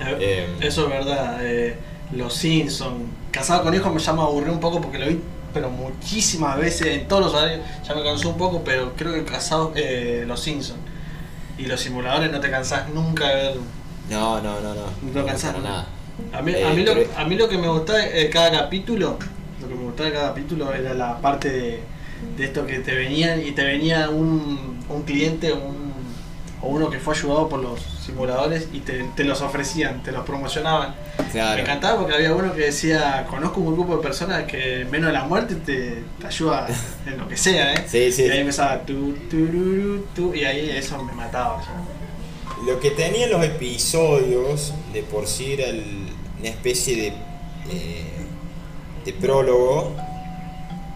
Speaker 1: Eh,
Speaker 2: Eh,
Speaker 1: Eso es verdad. eh, los Simpsons. Casado con hijos me llama a aburrir un poco porque lo vi pero muchísimas veces en todos los horarios. Ya me cansó un poco, pero creo que casado eh, los Simpsons. Y los simuladores no te cansás nunca de ver.
Speaker 2: No, no, no, no.
Speaker 1: No
Speaker 2: para nada.
Speaker 1: A mí,
Speaker 2: Eh,
Speaker 1: a, mí lo,
Speaker 2: pero-
Speaker 1: a mí lo que me gustaba de cada capítulo, lo que me gustaba de cada capítulo era la parte de, de esto que te venían y te venía un, un cliente un- o uno que fue ayudado por los simuladores y te, te los ofrecían, te los promocionaban.
Speaker 2: Claro.
Speaker 1: Me encantaba porque había uno que decía, conozco un grupo de personas que menos de la muerte te, te ayuda en lo que sea, ¿eh?
Speaker 2: Sí, sí.
Speaker 1: Y ahí empezaba tu, tururu, tu, y ahí eso me mataba. ya.
Speaker 2: Lo que tenían los episodios de por sí era el- una especie de, eh, de prólogo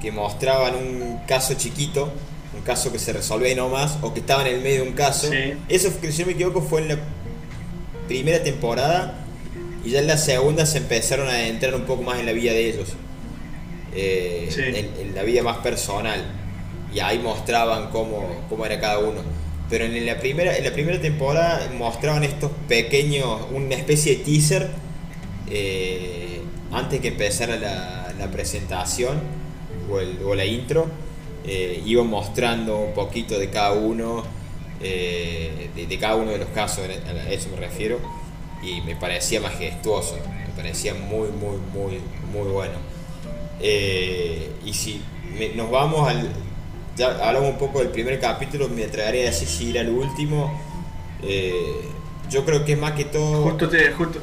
Speaker 2: que mostraban un caso chiquito, un caso que se resolvía y no más, o que estaba en el medio de un caso.
Speaker 1: Sí.
Speaker 2: Eso, si no me equivoco, fue en la primera temporada y ya en la segunda se empezaron a adentrar un poco más en la vida de ellos, eh,
Speaker 1: Sí.
Speaker 2: en, en la vida más personal. Y ahí mostraban cómo, cómo era cada uno. Pero en la primera, en la primera temporada mostraban estos pequeños, una especie de teaser eh, antes que empezara la, la presentación o, el- o la intro. eh, mostrando un poquito de cada uno, eh, de, de cada uno de los casos, a eso me refiero, y me parecía majestuoso, me parecía muy, muy, muy, muy bueno. Eh, y si me- nos vamos al. Ya hablamos un poco del primer capítulo, me atrevería a decir si ir al último. eh, yo creo que más que todo.
Speaker 1: Justo te, justo,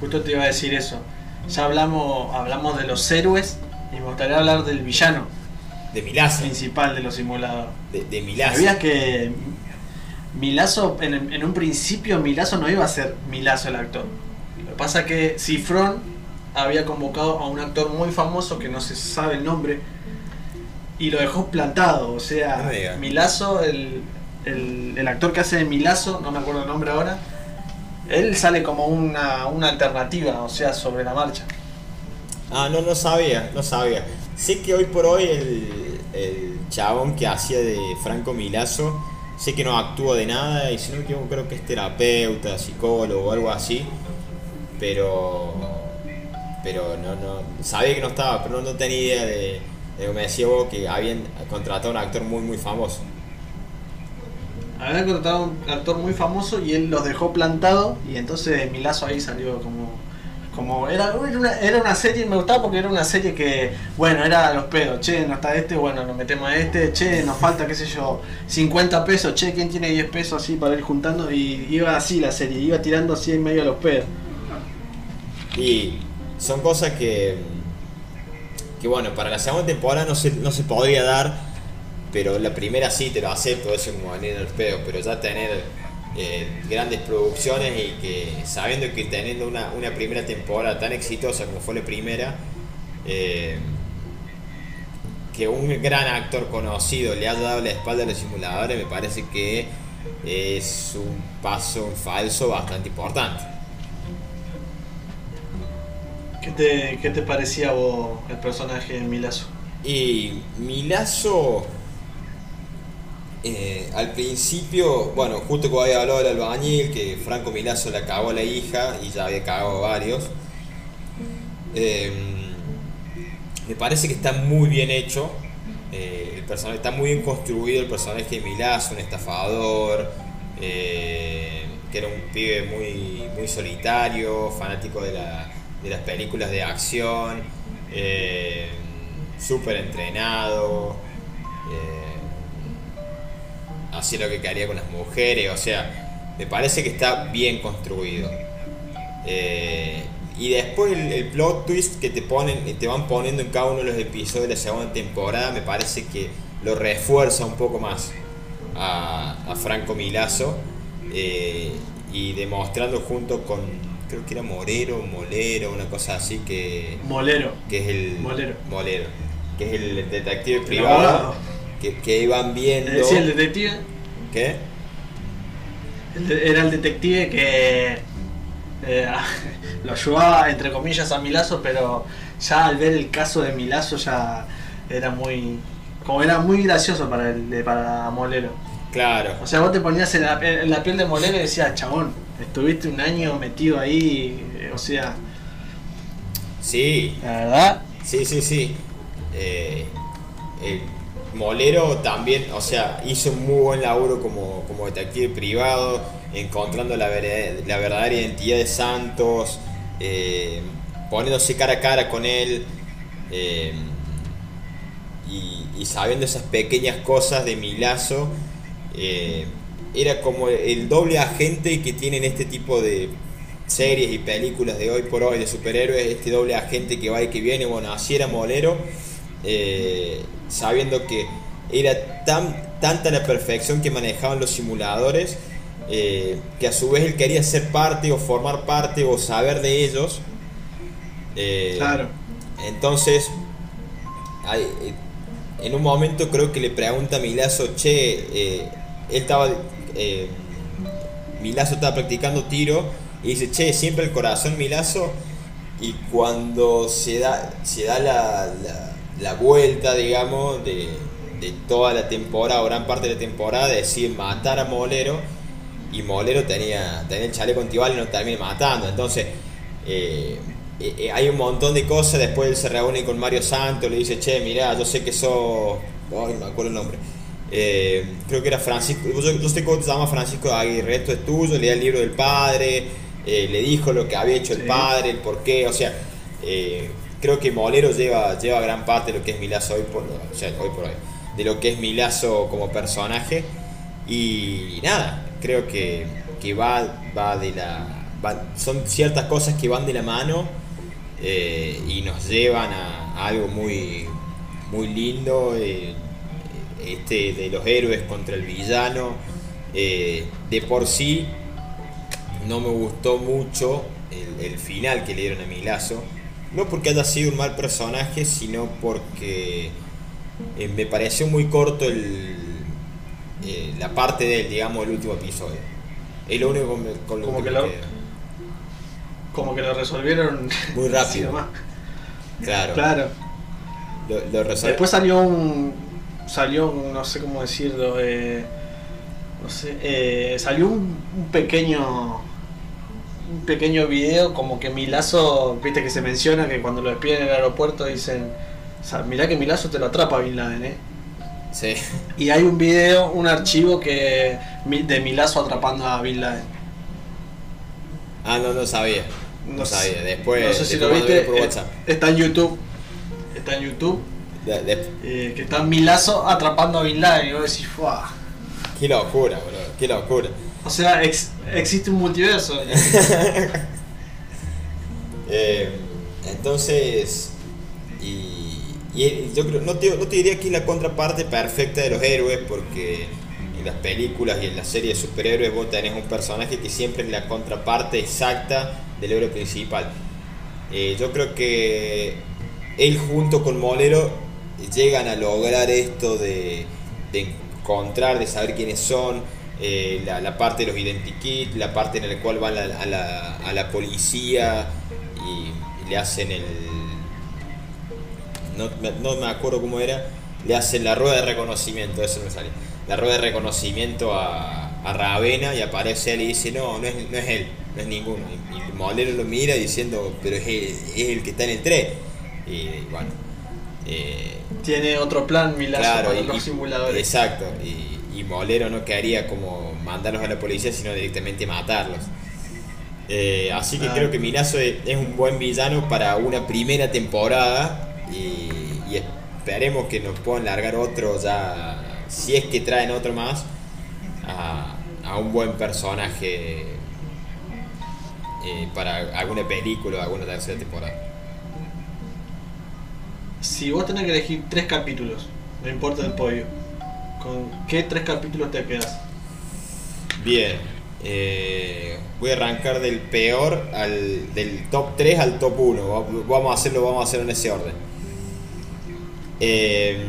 Speaker 1: justo te iba a decir eso. Ya hablamos, hablamos de los héroes y me gustaría hablar del villano
Speaker 2: de Milazo.
Speaker 1: principal de los simuladores.
Speaker 2: De, de Milazo.
Speaker 1: ¿Sabías que Milazo, en, en un principio Milazo no iba a ser Milazo el actor? Lo que pasa que Cifrón había convocado a un actor muy famoso que no se sabe el nombre y lo dejó plantado. O
Speaker 2: No
Speaker 1: sea,
Speaker 2: me digas.
Speaker 1: Milazo, el, el, el actor que hace de Milazo, no me acuerdo el nombre ahora, él sale como una, una alternativa, o sea, sobre la marcha.
Speaker 2: Ah, no, no sabía, no sabía. Sé que hoy por hoy el, el chabón que hacía de Franco Milazo, sé que no actúa de nada y si no me equivoco creo que es terapeuta, psicólogo o algo así. Pero. Pero no, no. Sabía que no estaba, pero no, no tenía idea de, me decía vos que habían contratado a un actor muy, muy famoso.
Speaker 1: Habían contratado a un actor muy famoso y él los dejó plantado y entonces Milazo ahí salió como... como era, era, una, era una serie, me gustaba porque era una serie que, bueno, era los pedos, che, no está este, bueno, nos metemos a este, che, nos falta, qué sé yo, 50 pesos, che, ¿quién tiene 10 pesos así para ir juntando? Y iba así la serie, iba tirando así en medio a los pedos.
Speaker 2: Y son cosas que, que bueno, para la segunda temporada no se, no se podría dar, pero la primera sí te lo acepto, eso como venir en los pedos, pero ya tener eh, grandes producciones y que sabiendo que teniendo una, una primera temporada tan exitosa como fue la primera, eh, que un gran actor conocido le haya dado la espalda a los simuladores, me parece que es un paso falso bastante importante.
Speaker 1: ¿Qué te, qué te parecía vos el personaje de Milazo?
Speaker 2: Y Milazo, eh, al principio, bueno, justo como había hablado del albañil, que Franco Milazo le cagó a la hija y ya había cagado varios. eh, me parece que está muy bien hecho. eh, el personaje está muy bien construido el personaje de Milazo, un estafador, que era un pibe muy, muy solitario, fanático de, la- de las películas de acción, eh, súper entrenado, eh, lo que quería con las mujeres, o sea, me parece que está bien construido. Eh, y después el, plot twist que te ponen, te van poniendo en cada uno de los episodios de la segunda temporada, me parece que lo refuerza un poco más a, Franco Milazo eh, y demostrando junto con, creo que era Morero, Molero, una cosa así que...
Speaker 1: Molero.
Speaker 2: Que es el...
Speaker 1: Molero.
Speaker 2: Molero. Que es el detective privado. Que, que, iban viendo...
Speaker 1: Sí, el detective.
Speaker 2: ¿Qué?
Speaker 1: Era el detective que eh, *laughs* lo ayudaba, entre comillas, a Milazo, pero ya al ver el caso de Milazo ya era muy... Como era muy gracioso para, el, para Molero.
Speaker 2: Claro.
Speaker 1: O sea, vos te ponías en la, piel de Molero y decías, chabón, estuviste un año metido ahí, eh, o sea...
Speaker 2: Sí.
Speaker 1: La verdad.
Speaker 2: Sí, sí, sí. Eh, el Molero también, o sea, hizo un muy buen laburo como, como detective privado encontrando la, la verdadera identidad de Santos, eh, poniéndose cara a cara con él eh, y, sabiendo esas pequeñas cosas de Milazo. Eh, era como el doble agente que tienen este tipo de series y películas de hoy por hoy de superhéroes, este doble agente que va y que viene, bueno, así era Molero, sabiendo que era tan, tanta la perfección que manejaban los simuladores eh, que a su vez él quería ser parte o formar parte o saber de ellos.
Speaker 1: Eh, claro.
Speaker 2: Entonces, eh, en un momento creo que le pregunta a Milazo, che, él estaba, Milazo estaba practicando tiro y dice, che, siempre el corazón Milazo y cuando se da, se da la, la, vuelta, digamos, de, de, toda la temporada, o gran parte de la temporada, decide matar a Molero y Molero tenía, tenía el chaleco antibal y lo termina matando. Entonces, eh, eh, eh, hay un montón de cosas. Después él se reúne con Mario Santos, le dice, che, mirá, yo sé que sos. Ay, me acuerdo el nombre. Creo que era Francisco. Yo, sé cómo se llama Francisco Aguirre, esto es tuyo. Leía el libro del padre, le dijo lo que había hecho el padre, el por qué. O sea, creo que Molero lleva, lleva gran parte de lo que es Milazo hoy por, hoy por hoy. De lo que es Milazo como personaje. Y nada, creo que, va, va de la. son ciertas cosas que van de la mano eh, y nos llevan a, algo muy, muy lindo. Eh, este de los héroes contra el villano. Eh, de por sí, no me gustó mucho el, final que le dieron a Milazo. No porque haya sido un mal personaje, sino porque me pareció muy corto el, eh, la parte de él, digamos, el último episodio. Es lo único con, lo
Speaker 1: como
Speaker 2: que,
Speaker 1: lo, Como que lo resolvieron
Speaker 2: muy *laughs* rápido. Claro.
Speaker 1: Claro. Después salió un. Salió no sé cómo decirlo. Eh, no sé. Eh, salió un, pequeño. Un pequeño video como que Milazo, viste que se menciona que cuando lo despiden en el aeropuerto dicen, mirá que Milazo te lo atrapa Bin Laden, ¿eh? Y hay un video, un archivo que de Milazo atrapando a Bin Laden.
Speaker 2: Ah, no, no sabía. No, sabía. Después.
Speaker 1: No sé si lo viste. Eh, está en YouTube. Está en YouTube. Eh, que está Milazo atrapando a Bin Laden. Y vos decís, ¡fuah!
Speaker 2: Qué locura, boludo. Qué locura.
Speaker 1: O sea, existe un multiverso. *laughs*
Speaker 2: eh, entonces. Y y yo creo, no te, no te diría que es la contraparte perfecta de los héroes, porque en las películas y en las series de superhéroes vos tenés un personaje que siempre es la contraparte exacta del héroe principal. Eh, yo creo que él junto con Molero llegan a lograr esto de, encontrar, de saber quiénes son, eh, la, parte de los identikits, la parte en la cual van a la, a la, policía y le hacen el no, me acuerdo cómo era, le hacen la rueda de reconocimiento, eso me sale, la rueda de reconocimiento a, a Ravena y aparece él y dice, no, no es, no es él, no es ninguno. Y, el Molero lo mira diciendo, pero es el, que está en el tren. Y bueno.
Speaker 1: Eh, Tiene otro plan Milazo claro, para los simuladores.
Speaker 2: Exacto, y, y, Molero no quedaría como mandarlos a la policía, sino directamente matarlos. Eh, así que ah. creo que Milazo es, un buen villano para una primera temporada y, esperemos que nos puedan largar otro ya, si es que traen otro más, a, un buen personaje eh, para alguna película o alguna tercera temporada.
Speaker 1: Si vos tenés que elegir tres capítulos, no importa el podio, ¿con qué tres capítulos te quedas?
Speaker 2: Bien, eh, voy a arrancar del peor al del top 3 al top 1. Vamos a hacerlo, vamos a hacerlo en ese orden. Eh,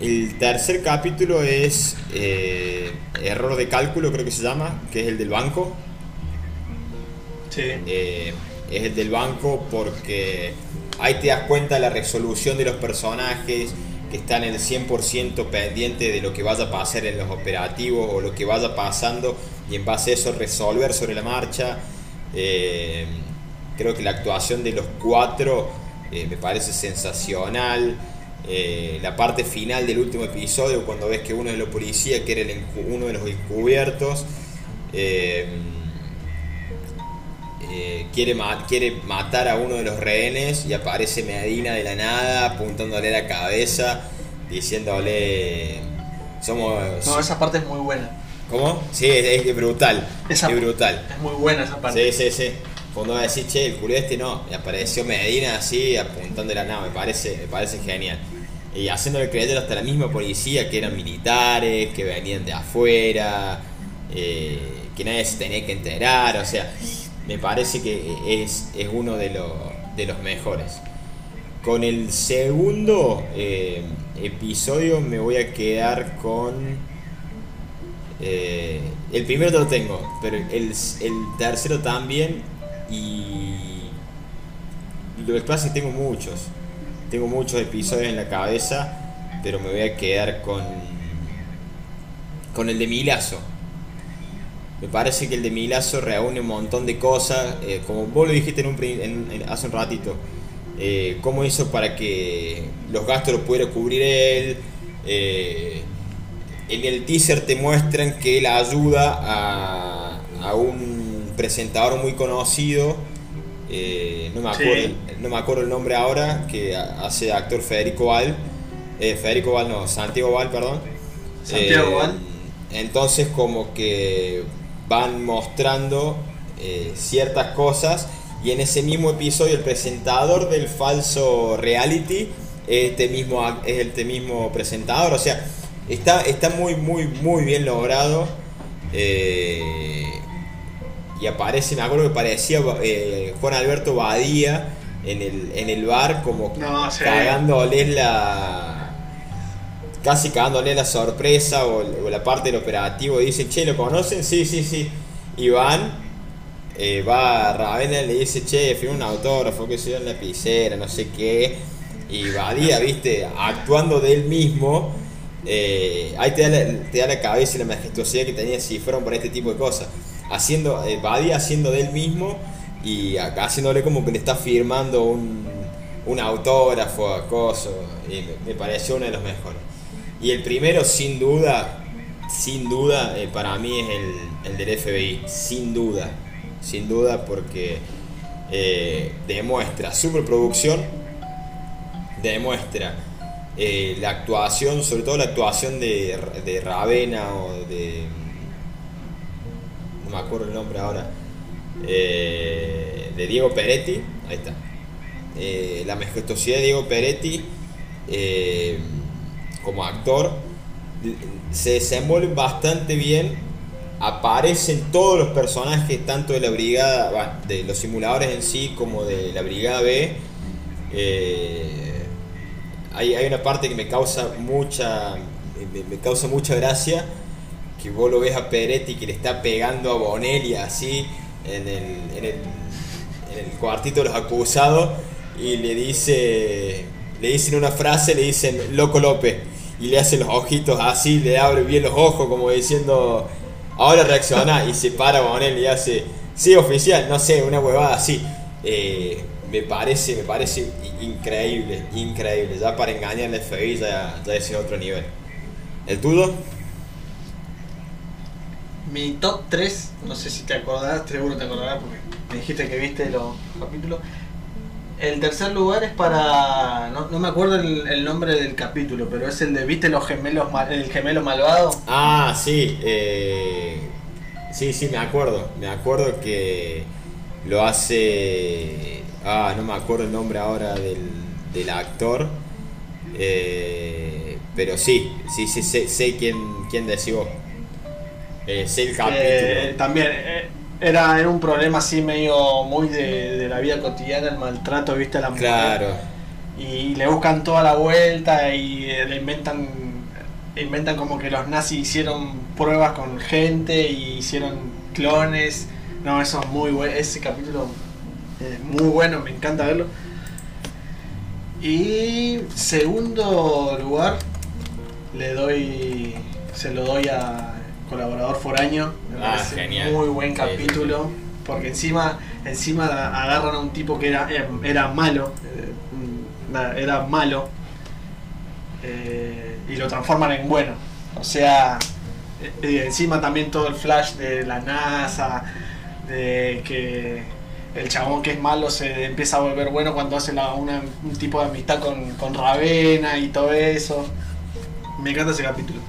Speaker 2: el tercer capítulo es eh, error de cálculo, creo que se llama, que es el del banco.
Speaker 1: Sí.
Speaker 2: es el del banco porque ahí te das cuenta de la resolución de los personajes que están el 100% pendiente de lo que vaya a pasar en los operativos o lo que vaya pasando y en base a eso resolver sobre la marcha. Eh, creo que la actuación de los cuatro eh, me parece sensacional. Eh, la parte final del último episodio, cuando ves que uno de los policías, que era uno de los encubiertos, quiere, quiere matar a uno de los rehenes y aparece Medina de la nada apuntándole la cabeza, diciéndole... Somos...
Speaker 1: No, esa parte es muy buena.
Speaker 2: ¿Cómo? Sí, es, brutal. es brutal.
Speaker 1: Es muy buena esa parte.
Speaker 2: Sí, sí, sí. Cuando va a decir, che, el culo este no, y apareció Medina así, apuntando la nave, me parece, me parece genial. Y haciéndole creer hasta la misma policía que eran militares, que venían de afuera, eh, que nadie se tenía que enterar, o sea, me parece que es, es uno de, de los mejores. Con el segundo eh, episodio me voy a quedar con eh, el primero no lo tengo, pero el, tercero también. Y lo que pasa tengo muchos. Tengo muchos episodios en la cabeza, pero me voy a quedar con, con el de Milazo. Me parece que el de Milazo reúne un montón de cosas, eh, como vos lo dijiste en un, hace un ratito. Eh, cómo hizo para que los gastos los pudiera cubrir él. Eh, en el teaser te muestran que él ayuda a, a un presentador muy conocido, eh, no, me acuerdo, no me acuerdo el nombre ahora, que hace actor Federico Val, eh, Federico Val no, Santiago Val, perdón.
Speaker 1: Santiago Val.
Speaker 2: Entonces como que van mostrando ciertas cosas y en ese mismo episodio el presentador del falso reality este mismo, es este mismo presentador, o sea, Está, está muy, muy, muy bien logrado. Eh, y aparece, me acuerdo que parecía eh, Juan Alberto Badía en el, en el bar, como cagándole la. Casi cagándole la sorpresa o, la parte del operativo. Y dice, che, ¿lo conocen? Sí, sí, sí. Y van, eh, va a Ravena y le dice, che, fui un autógrafo, que soy en la lapicera, no sé qué. Y Badía, viste, actuando de él mismo eh, ahí te da, la, cabeza y la majestuosidad que tenía si fueron por este tipo de cosas. Haciendo, eh, haciendo de él mismo y acá haciéndole como que le está firmando un, un autógrafo, acoso. Y me, pareció uno de los mejores. Y el primero, sin duda, sin duda, eh, para mí es el, el, del FBI. Sin duda, sin duda, porque eh, demuestra superproducción, demuestra eh, la actuación, sobre todo la actuación de, de Ravena o de. No me acuerdo el nombre ahora. Eh, de Diego Peretti. Ahí está. La majestuosidad de Diego Peretti como actor se desenvuelve bastante bien. Aparecen todos los personajes, tanto de la brigada, de los simuladores en sí, como de la brigada B hay, hay una parte que me causa mucha me, causa mucha gracia que vos lo ves a Peretti que le está pegando a Bonelli así en el, en el, en el cuartito de los acusados y le dice le dicen una frase le dicen loco López y le hacen los ojitos así le abre bien los ojos como diciendo ahora reacciona y se para Bonelli y hace sí oficial no sé una huevada así eh, me parece, me parece increíble, increíble. Ya para engañar al FBI ya, ya es otro nivel. ¿El tuyo?
Speaker 1: Mi top 3, no sé si te acordás, seguro te acordarás porque me dijiste que viste los capítulos. El tercer lugar es para. No, me acuerdo el, nombre del capítulo, pero es el de. ¿Viste los gemelos el gemelo malvado?
Speaker 2: Ah, sí. Eh, sí, sí, me acuerdo. Me acuerdo que lo hace. Ah, no me acuerdo el nombre ahora del, del actor. Eh, pero sí, sí, sí, sé, sé quién, quién decís vos. Eh, sé el capítulo.
Speaker 1: Eh, también eh, era, era un problema así medio muy de, de la vida cotidiana, el maltrato, viste, a la mujer.
Speaker 2: claro.
Speaker 1: Y le buscan toda la vuelta y eh, le inventan, inventan como que los nazis hicieron pruebas con gente y hicieron clones. No, eso es muy bueno, ese capítulo es muy bueno, me encanta verlo. Y segundo lugar, le doy, se lo doy a colaborador foraño. Me
Speaker 2: Ah,
Speaker 1: parece
Speaker 2: genial.
Speaker 1: Muy buen
Speaker 2: Sí,
Speaker 1: capítulo. Porque encima, encima agarran a un tipo que era, era malo. eh, era malo. eh, y lo transforman en bueno. O sea, eh, y encima también todo el flash de la NASA, de que el chabón que es malo se empieza a volver bueno cuando hace la- una- un tipo de amistad con, con Ravena y todo eso. Me encanta ese capítulo.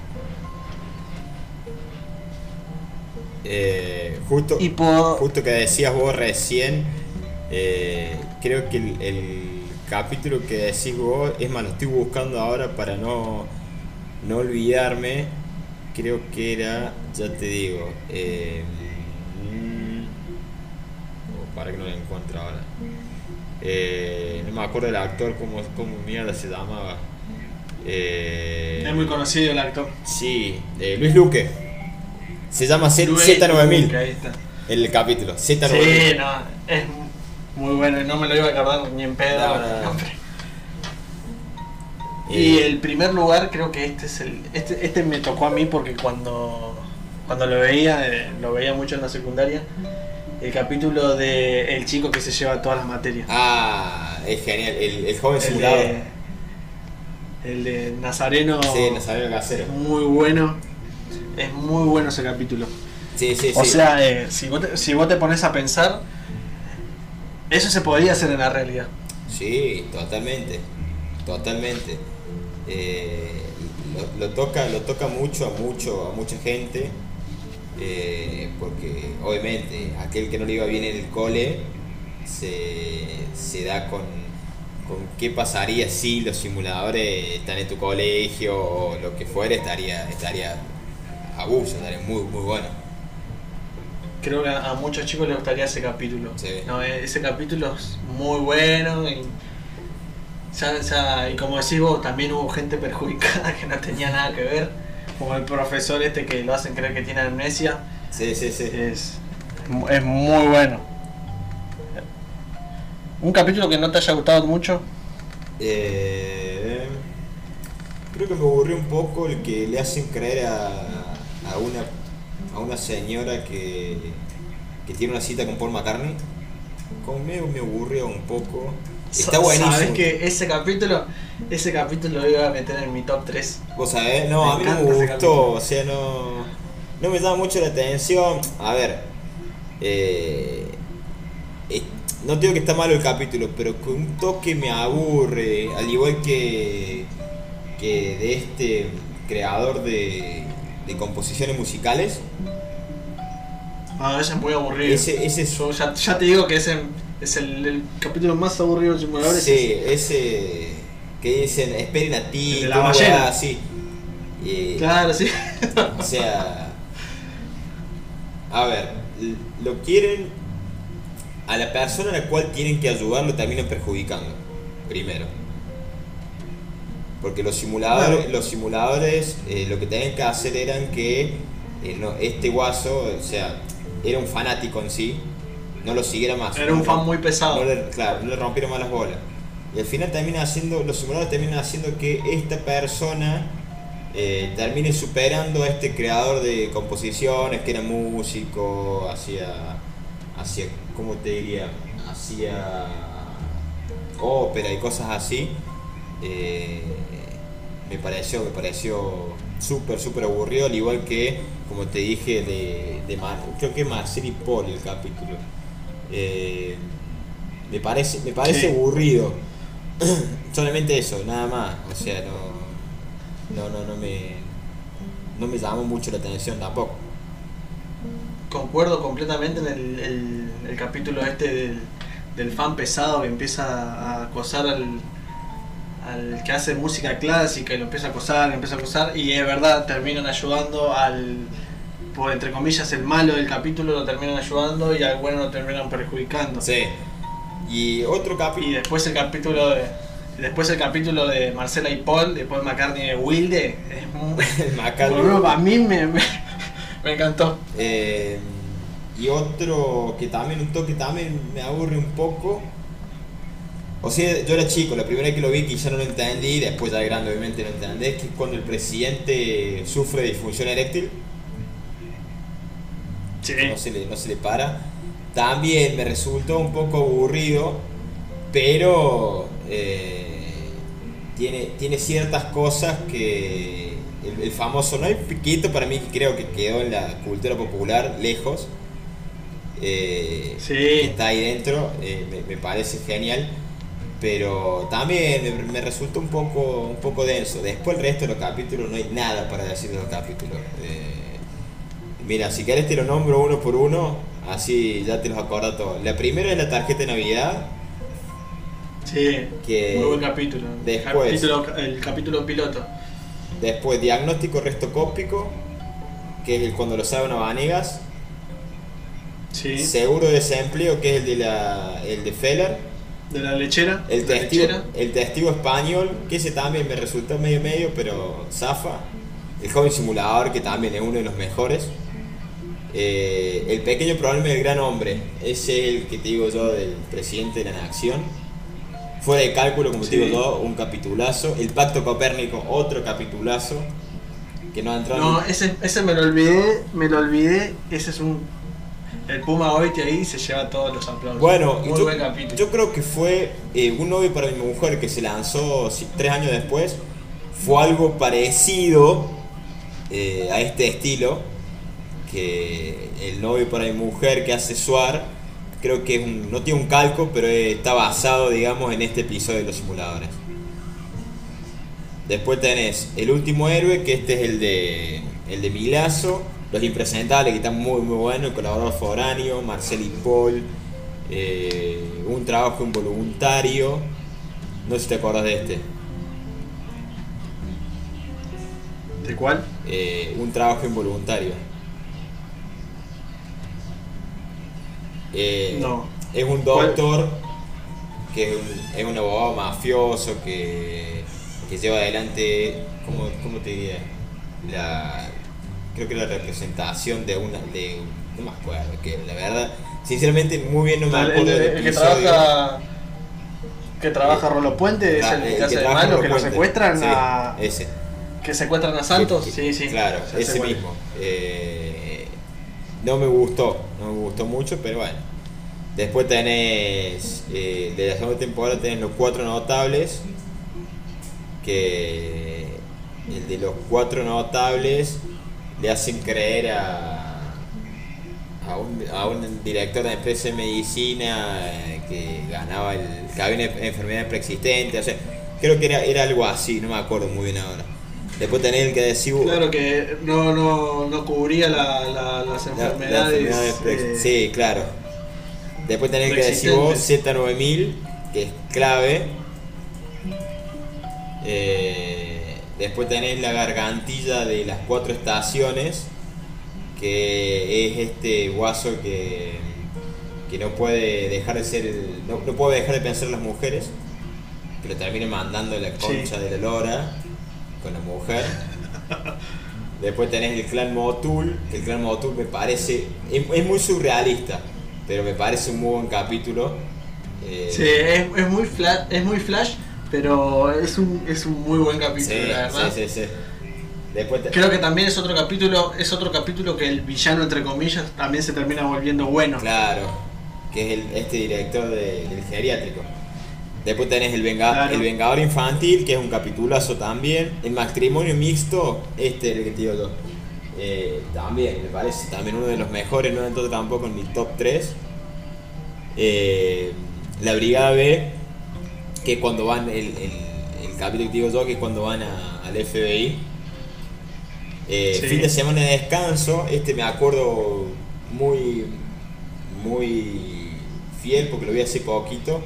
Speaker 2: Eh, justo,
Speaker 1: Y por...
Speaker 2: justo que decías vos recién, eh, creo que el, el capítulo que decís vos, es más, lo estoy buscando ahora para no, no olvidarme. Creo que era, ya te digo, eh, mm, oh, para que no lo encuentro ahora. Eh, no me acuerdo del actor, cómo, cómo mierda se llamaba. Eh,
Speaker 1: Es muy conocido el actor.
Speaker 2: Sí, eh, Luis Luque. Se llama Z-
Speaker 1: Luis
Speaker 2: Z9000
Speaker 1: Luque, ahí está.
Speaker 2: el capítulo. Z9000.
Speaker 1: Sí, no, es muy bueno, no me lo iba a acordar ni en pedo.
Speaker 2: No, no, no. Eh,
Speaker 1: Y el primer lugar creo que este es el este, este me tocó a mí porque cuando cuando lo veía eh, lo veía mucho en la secundaria el capítulo de el chico que se lleva todas las materias
Speaker 2: Ah, es genial. El, el joven
Speaker 1: de, el de Nazareno
Speaker 2: Sí, Nazareno Casero.
Speaker 1: muy bueno es muy bueno ese capítulo
Speaker 2: Sí, sí, sí.
Speaker 1: o sea eh, si vos te, si vos te pones a pensar eso se podría hacer en la realidad
Speaker 2: Sí, totalmente. Totalmente. Eh, lo, lo toca, lo toca mucho a mucho, a mucha gente. eh, porque obviamente aquel que no le iba bien en el cole se, se da con, con qué pasaría si los simuladores están en tu colegio o lo que fuera, estaría, estaría abuso, estaría muy, muy bueno.
Speaker 1: Creo que a, a muchos chicos les gustaría ese capítulo.
Speaker 2: Sí.
Speaker 1: No, eh, ese capítulo es muy bueno y, ya- ya- y como decís vos, también hubo gente perjudicada *laughs* que no tenía nada que ver. Como el profesor este que lo hacen creer que tiene amnesia.
Speaker 2: Sí, sí, sí.
Speaker 1: Es, es muy bueno. Un capítulo que no te haya gustado mucho.
Speaker 2: Eh, creo que me aburrió un poco el que le hacen creer a, a una a una señora que, que tiene una cita con Paul McCartney. Medio me aburrió un poco. Está buenísimo.
Speaker 1: Sabes que ese capítulo, ese capítulo lo iba a meter en mi top 3.
Speaker 2: Vos sabés, no,
Speaker 1: Me
Speaker 2: a mí no me gustó, o sea, no, no me llama mucho la atención. A ver, eh, eh, no digo que está malo el capítulo, pero con un toque me aburre, al igual que, que de este creador de, de composiciones musicales.
Speaker 1: Ah, ese es muy aburrido.
Speaker 2: Ese, ese es-
Speaker 1: Yo ya, ya te digo que ese es el, el capítulo más aburrido del simulador. es
Speaker 2: sí,
Speaker 1: ese.
Speaker 2: que dicen, esperen a ti,
Speaker 1: de la ballena.
Speaker 2: así.
Speaker 1: Claro, sí.
Speaker 2: O sea, a ver, lo quieren a la persona a la cual tienen que ayudar lo terminan perjudicando. Primero. Porque los simuladores, los simuladores eh, lo que tenían que hacer eran que eh, no, este guaso, o sea, era un fanático en sí, no lo siguiera más.
Speaker 1: Era un fan muy pesado.
Speaker 2: no le, claro, no le rompieron más las bolas. Y al final termina haciendo, los simuladores terminan haciendo que esta persona eh, termine superando a este creador de composiciones, que era músico, hacía, hacía, ¿cómo te diría? Hacía ópera y cosas así. Eh, me pareció, me pareció súper, súper aburrido, al igual que, como te dije, de, de Mar- creo que Marcel y Paul el capítulo. Eh, me parece, me parece aburrido. *clears throat* Solamente eso, nada más. O sea, no, no, no, no me, no me llamó mucho la atención tampoco.
Speaker 1: concuerdo completamente en el, el- el capítulo este del, del fan pesado que empieza a acosar al, al que hace música clásica y lo empieza a acosar, lo empieza a acosar y es verdad, terminan ayudando al, por entre comillas, el malo del capítulo lo terminan ayudando y al bueno lo terminan perjudicando.
Speaker 2: Sí. Y otro
Speaker 1: Y
Speaker 2: capítulo.
Speaker 1: después el capítulo de después el capítulo de Marcela y Paul, de Paul McCartney y de Wilde, es muy, *laughs*
Speaker 2: Macabre.
Speaker 1: a mí me, me, me encantó.
Speaker 2: Eh, y otro que también, un toque también me aburre un poco. O sea, yo era chico, la primera vez que lo vi quizá no lo entendí, después ya de grande obviamente lo entendí, que es cuando el presidente sufre de disfunción eréctil,
Speaker 1: Sí.
Speaker 2: no se le, no se le para. También me resultó un poco aburrido, pero eh, tiene, tiene ciertas cosas que el, el famoso, no hay piquito para mí que creo que quedó en la cultura popular lejos, eh,
Speaker 1: Sí.
Speaker 2: que está ahí dentro, eh, me, me parece genial. Pero también me, resultó un poco, un poco denso. Después el resto de los capítulos no hay nada para decir de los capítulos. Eh, Mira, si querés te lo nombro uno por uno, así ya te los acordas todos. La primera es la tarjeta de Navidad,
Speaker 1: Sí,
Speaker 2: Que
Speaker 1: muy buen capítulo.
Speaker 2: después-
Speaker 1: Capítulo- el capítulo piloto.
Speaker 2: después diagnóstico restocópico, que es el cuando lo saben a Vanegas,
Speaker 1: Sí.
Speaker 2: seguro de desempleo, que es el de, la, el de Feller,
Speaker 1: De la lechera.
Speaker 2: el testigo,
Speaker 1: lechera.
Speaker 2: el testigo español, que ese también me resultó medio medio, pero zafa. El joven simulador, que también es uno de los mejores. Eh, el pequeño problema del gran hombre, ese es el que te digo yo del presidente de la nación. Fuera de cálculo, como te digo yo, un capitulazo. El pacto copérnico, otro capitulazo. Que no ha entrado
Speaker 1: No, ese, ese me lo olvidé, me lo olvidé. Ese es un. El Puma Goiti ahí se lleva todos los aplausos.
Speaker 2: Bueno,
Speaker 1: muy
Speaker 2: yo,
Speaker 1: buen capítulo.
Speaker 2: yo creo que fue eh, un novio para mi mujer que se lanzó tres años después. Fue algo parecido eh, a este estilo. Que el novio para mi mujer que hace Suar, creo que es un- no tiene un calco, pero está basado, digamos, en este episodio de los simuladores. Después tenés El último héroe, que este es el de, el de Milazo. Los impresentables, que están muy, muy buenos. El colaborador foráneo, Marcel y Paul. eh, un trabajo involuntario. No sé si te acuerdas de este.
Speaker 1: ¿De cuál?
Speaker 2: Eh, un trabajo involuntario. Eh,
Speaker 1: No.
Speaker 2: Es un doctor que es un, es un abogado mafioso que, que lleva adelante, ¿cómo, cómo te diría? La, creo que la representación de una, de, no me acuerdo, que la verdad, sinceramente muy bien no me
Speaker 1: El,
Speaker 2: acuerdo
Speaker 1: el-
Speaker 2: del
Speaker 1: el que trabaja. Que trabaja Rolo Puente es el
Speaker 2: el
Speaker 1: que hace de malo, que lo secuestran
Speaker 2: Sí,
Speaker 1: a.
Speaker 2: Ese.
Speaker 1: Que secuestran a Santos.
Speaker 2: Que-
Speaker 1: sí, sí.
Speaker 2: Claro, ese mismo. Eh, no me gustó, no me gustó mucho, pero bueno. Después tenés, eh, de la segunda temporada tenés los cuatro notables, que el de los cuatro notables le hacen creer a, a, un, a un director de empresa de medicina eh, que ganaba el, que había una enfermedad preexistente, o sea, creo que era, era algo así, no me acuerdo muy bien ahora. Después tenés el que decía
Speaker 1: Claro que no, no, no cubría la, la- las
Speaker 2: La- la
Speaker 1: enfermedades.
Speaker 2: enfermedad de preex-
Speaker 1: eh,
Speaker 2: Sí, claro. Después tenés que decir vos Z9000, que es clave. Eh, después tenés la gargantilla de las cuatro estaciones, que es este guaso que, que no puede dejar de ser, el- no, no puede dejar de pensar en las mujeres, que lo termina mandando la concha de la lora con la mujer. Después tenés el clan Motul, que el clan Motul me parece, es, es muy surrealista, pero me parece un muy buen capítulo. Eh,
Speaker 1: Sí, es, es muy flash, es muy flash, pero es un, es un muy buen capítulo,
Speaker 2: sí,
Speaker 1: la verdad.
Speaker 2: sí, sí, sí. Después te-
Speaker 1: Creo que también es otro capítulo, es otro capítulo que el villano entre comillas también se termina volviendo bueno.
Speaker 2: Claro, que es el, este director de- del geriátrico. Después tenés el, Venga-
Speaker 1: Claro.
Speaker 2: el Vengador Infantil, que es un capitulazo también. El matrimonio mixto, este es el que te digo yo. Eh, también, me parece, también uno de los mejores, no entonces tampoco en mi top 3. Eh, la Brigada B, que es cuando van, el, el, el capítulo que te digo yo, que es cuando van a- al FBI. Eh,
Speaker 1: Sí.
Speaker 2: Fin de semana de descanso, este me acuerdo muy, muy fiel, porque lo vi hace poquito,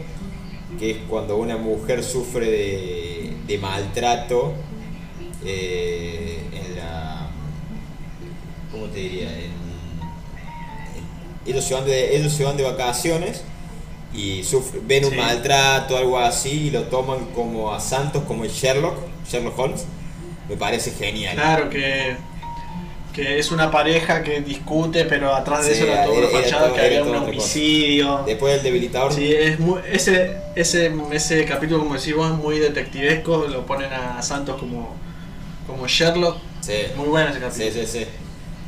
Speaker 2: que es cuando una mujer sufre de, de maltrato eh, en la... ¿Cómo te diría? En, ellos, se van de, ellos se van de vacaciones y sufren, ven un
Speaker 1: Sí.
Speaker 2: maltrato, algo así, y lo toman como a Santos, como el Sherlock, Sherlock Holmes. Me parece genial.
Speaker 1: Claro que, que es una pareja que discute, pero atrás de
Speaker 2: Sí,
Speaker 1: eso era todo fachado,
Speaker 2: todo-
Speaker 1: que había un
Speaker 2: cosa.
Speaker 1: homicidio.
Speaker 2: Después del debilitador,
Speaker 1: Sí, es muy, ese, ese, ese capítulo, como decís vos, es muy detectivesco, lo ponen a Santos como, como Sherlock.
Speaker 2: sí.
Speaker 1: Muy bueno ese capítulo.
Speaker 2: Sí, sí, sí.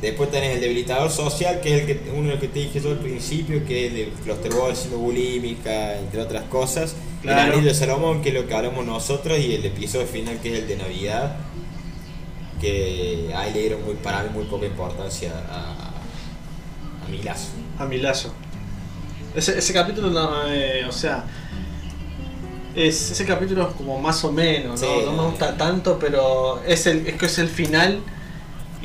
Speaker 2: Después tenés el debilitador social, que es el que, uno de los que te dije yo al principio, que es el de Clusterboard, siendo bulímica, entre otras cosas.
Speaker 1: Claro.
Speaker 2: El anillo de Salomón, que es lo que hablamos nosotros, y el episodio final, que es el de Navidad, que ahí le dieron muy, para mí muy poca importancia a, a mi lazo.
Speaker 1: A mi lazo. Ese, ese capítulo, no, eh, o sea, es, ese capítulo es como más o menos, ¿no?
Speaker 2: Sí,
Speaker 1: no me gusta tanto, pero es, el, es que es el final.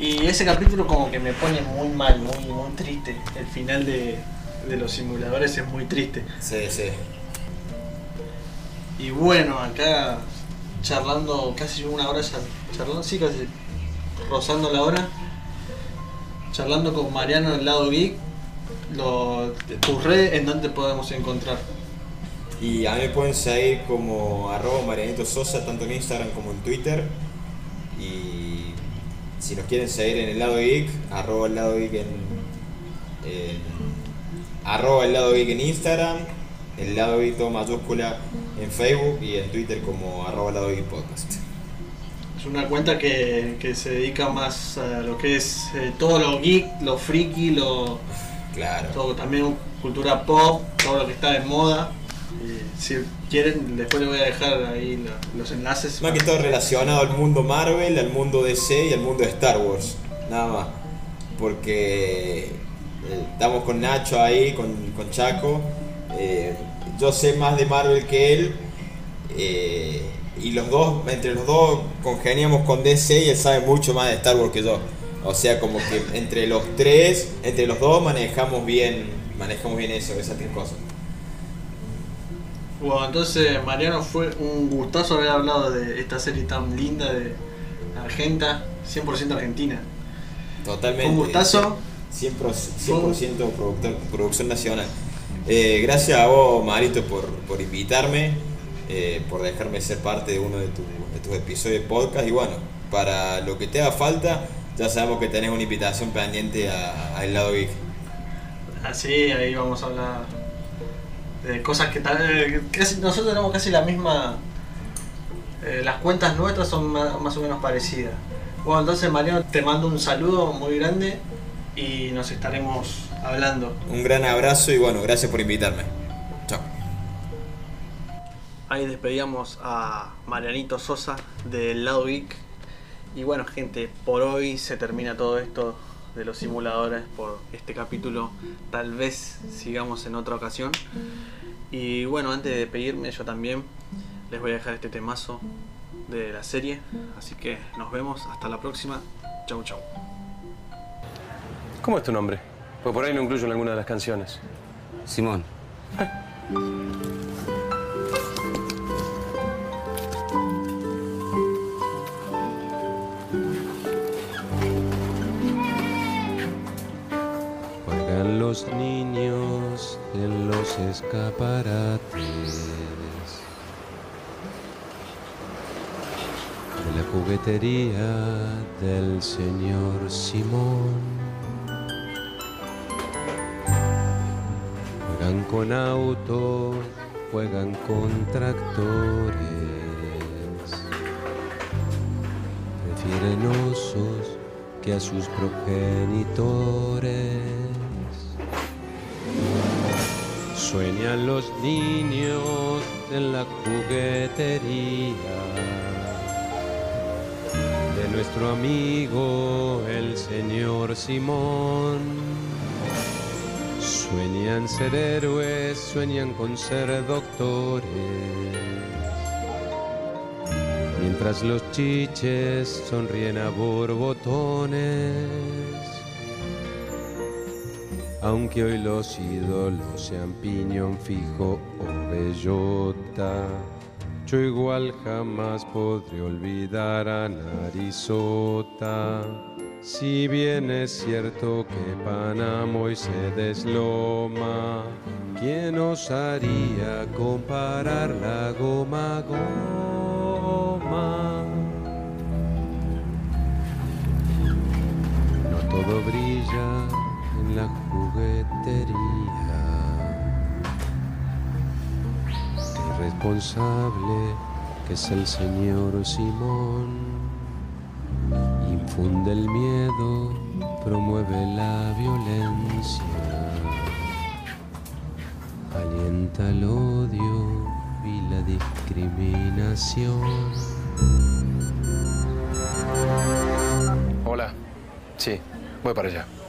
Speaker 1: Y ese capítulo como que me pone muy mal, muy, muy triste. El final de, de los simuladores es muy triste.
Speaker 2: Sí, sí.
Speaker 1: Y bueno, acá charlando casi una hora ya, charlando, sí, casi rozando la hora. Charlando con Mariano del lado geek. Lo, tus redes, ¿en dónde podemos encontrar?
Speaker 2: Y a mí me pueden seguir como arroba Marianito Sosa, tanto en Instagram como en Twitter. Y si nos quieren seguir en el lado geek, arroba el lado geek en, arroba el lado geek en Instagram, el lado geek todo mayúscula en Facebook y en Twitter como arroba el lado geek podcast.
Speaker 1: Es una cuenta que, que se dedica más a lo que es eh, todo lo geek, lo friki, lo,
Speaker 2: Claro.
Speaker 1: todo, también cultura pop, todo lo que está de moda. Si quieren, después les voy a dejar ahí lo- los enlaces.
Speaker 2: Más que todo relacionado al mundo Marvel, al mundo DC y al mundo de Star Wars. Nada más. Porque eh, estamos con Nacho ahí, con, con Chaco. eh, yo sé más de Marvel que él. eh, y los dos, entre los dos congeniamos con DC y él sabe mucho más de Star Wars que yo. O sea, como que entre los tres, entre los dos manejamos bien, manejamos bien eso, esas tres cosas.
Speaker 1: Bueno, entonces Mariano fue un gustazo haber hablado de esta serie tan linda de Argenta, 100% argentina.
Speaker 2: Totalmente.
Speaker 1: Fue un gustazo.
Speaker 2: 100%, 100% productor- producción nacional. Eh, gracias a vos, Marito, por, por invitarme, eh, por dejarme ser parte de uno de, tu- de tus episodios de podcast. Y bueno, para lo que te haga falta, ya sabemos que tenés una invitación pendiente a- al lado geek.
Speaker 1: Así, ahí vamos a hablar de cosas que tal eh, casi, nosotros tenemos casi la misma. eh, las cuentas nuestras son ma- más, o menos parecidas. Bueno, entonces Mariano, te mando un saludo muy grande y nos estaremos hablando.
Speaker 2: Un gran abrazo y bueno, gracias por invitarme. Chao.
Speaker 1: Ahí despedíamos a Marianito Sosa del lado geek. Y bueno, gente, por hoy se termina todo esto de los simuladores por este capítulo. Tal vez sigamos en otra ocasión. Y bueno, antes de despedirme, yo también les voy a dejar este temazo de la serie. Así que nos vemos, hasta la próxima. Chau, chau.
Speaker 3: ¿Cómo es tu nombre? Pues por ahí lo incluyo en alguna de las canciones.
Speaker 4: Simón.
Speaker 5: Juegan los niños en los escaparates de la juguetería del señor Simón. Juegan con autos, juegan con tractores, prefieren osos que a sus progenitores. Sueñan los niños en la juguetería de nuestro amigo el señor Simón. Sueñan ser héroes, sueñan con ser doctores. Mientras los chiches sonríen a borbotones. Aunque hoy los ídolos sean piñón fijo o bellota. Yo igual jamás podré olvidar a Narizota. Si bien es cierto que Panamá hoy se desloma, ¿quién osaría comparar la goma a goma? No todo brilla juguetería. El responsable, que es el señor Simón, infunde el miedo, promueve la violencia, alienta el odio y la discriminación.
Speaker 3: Hola. Sí, voy para allá.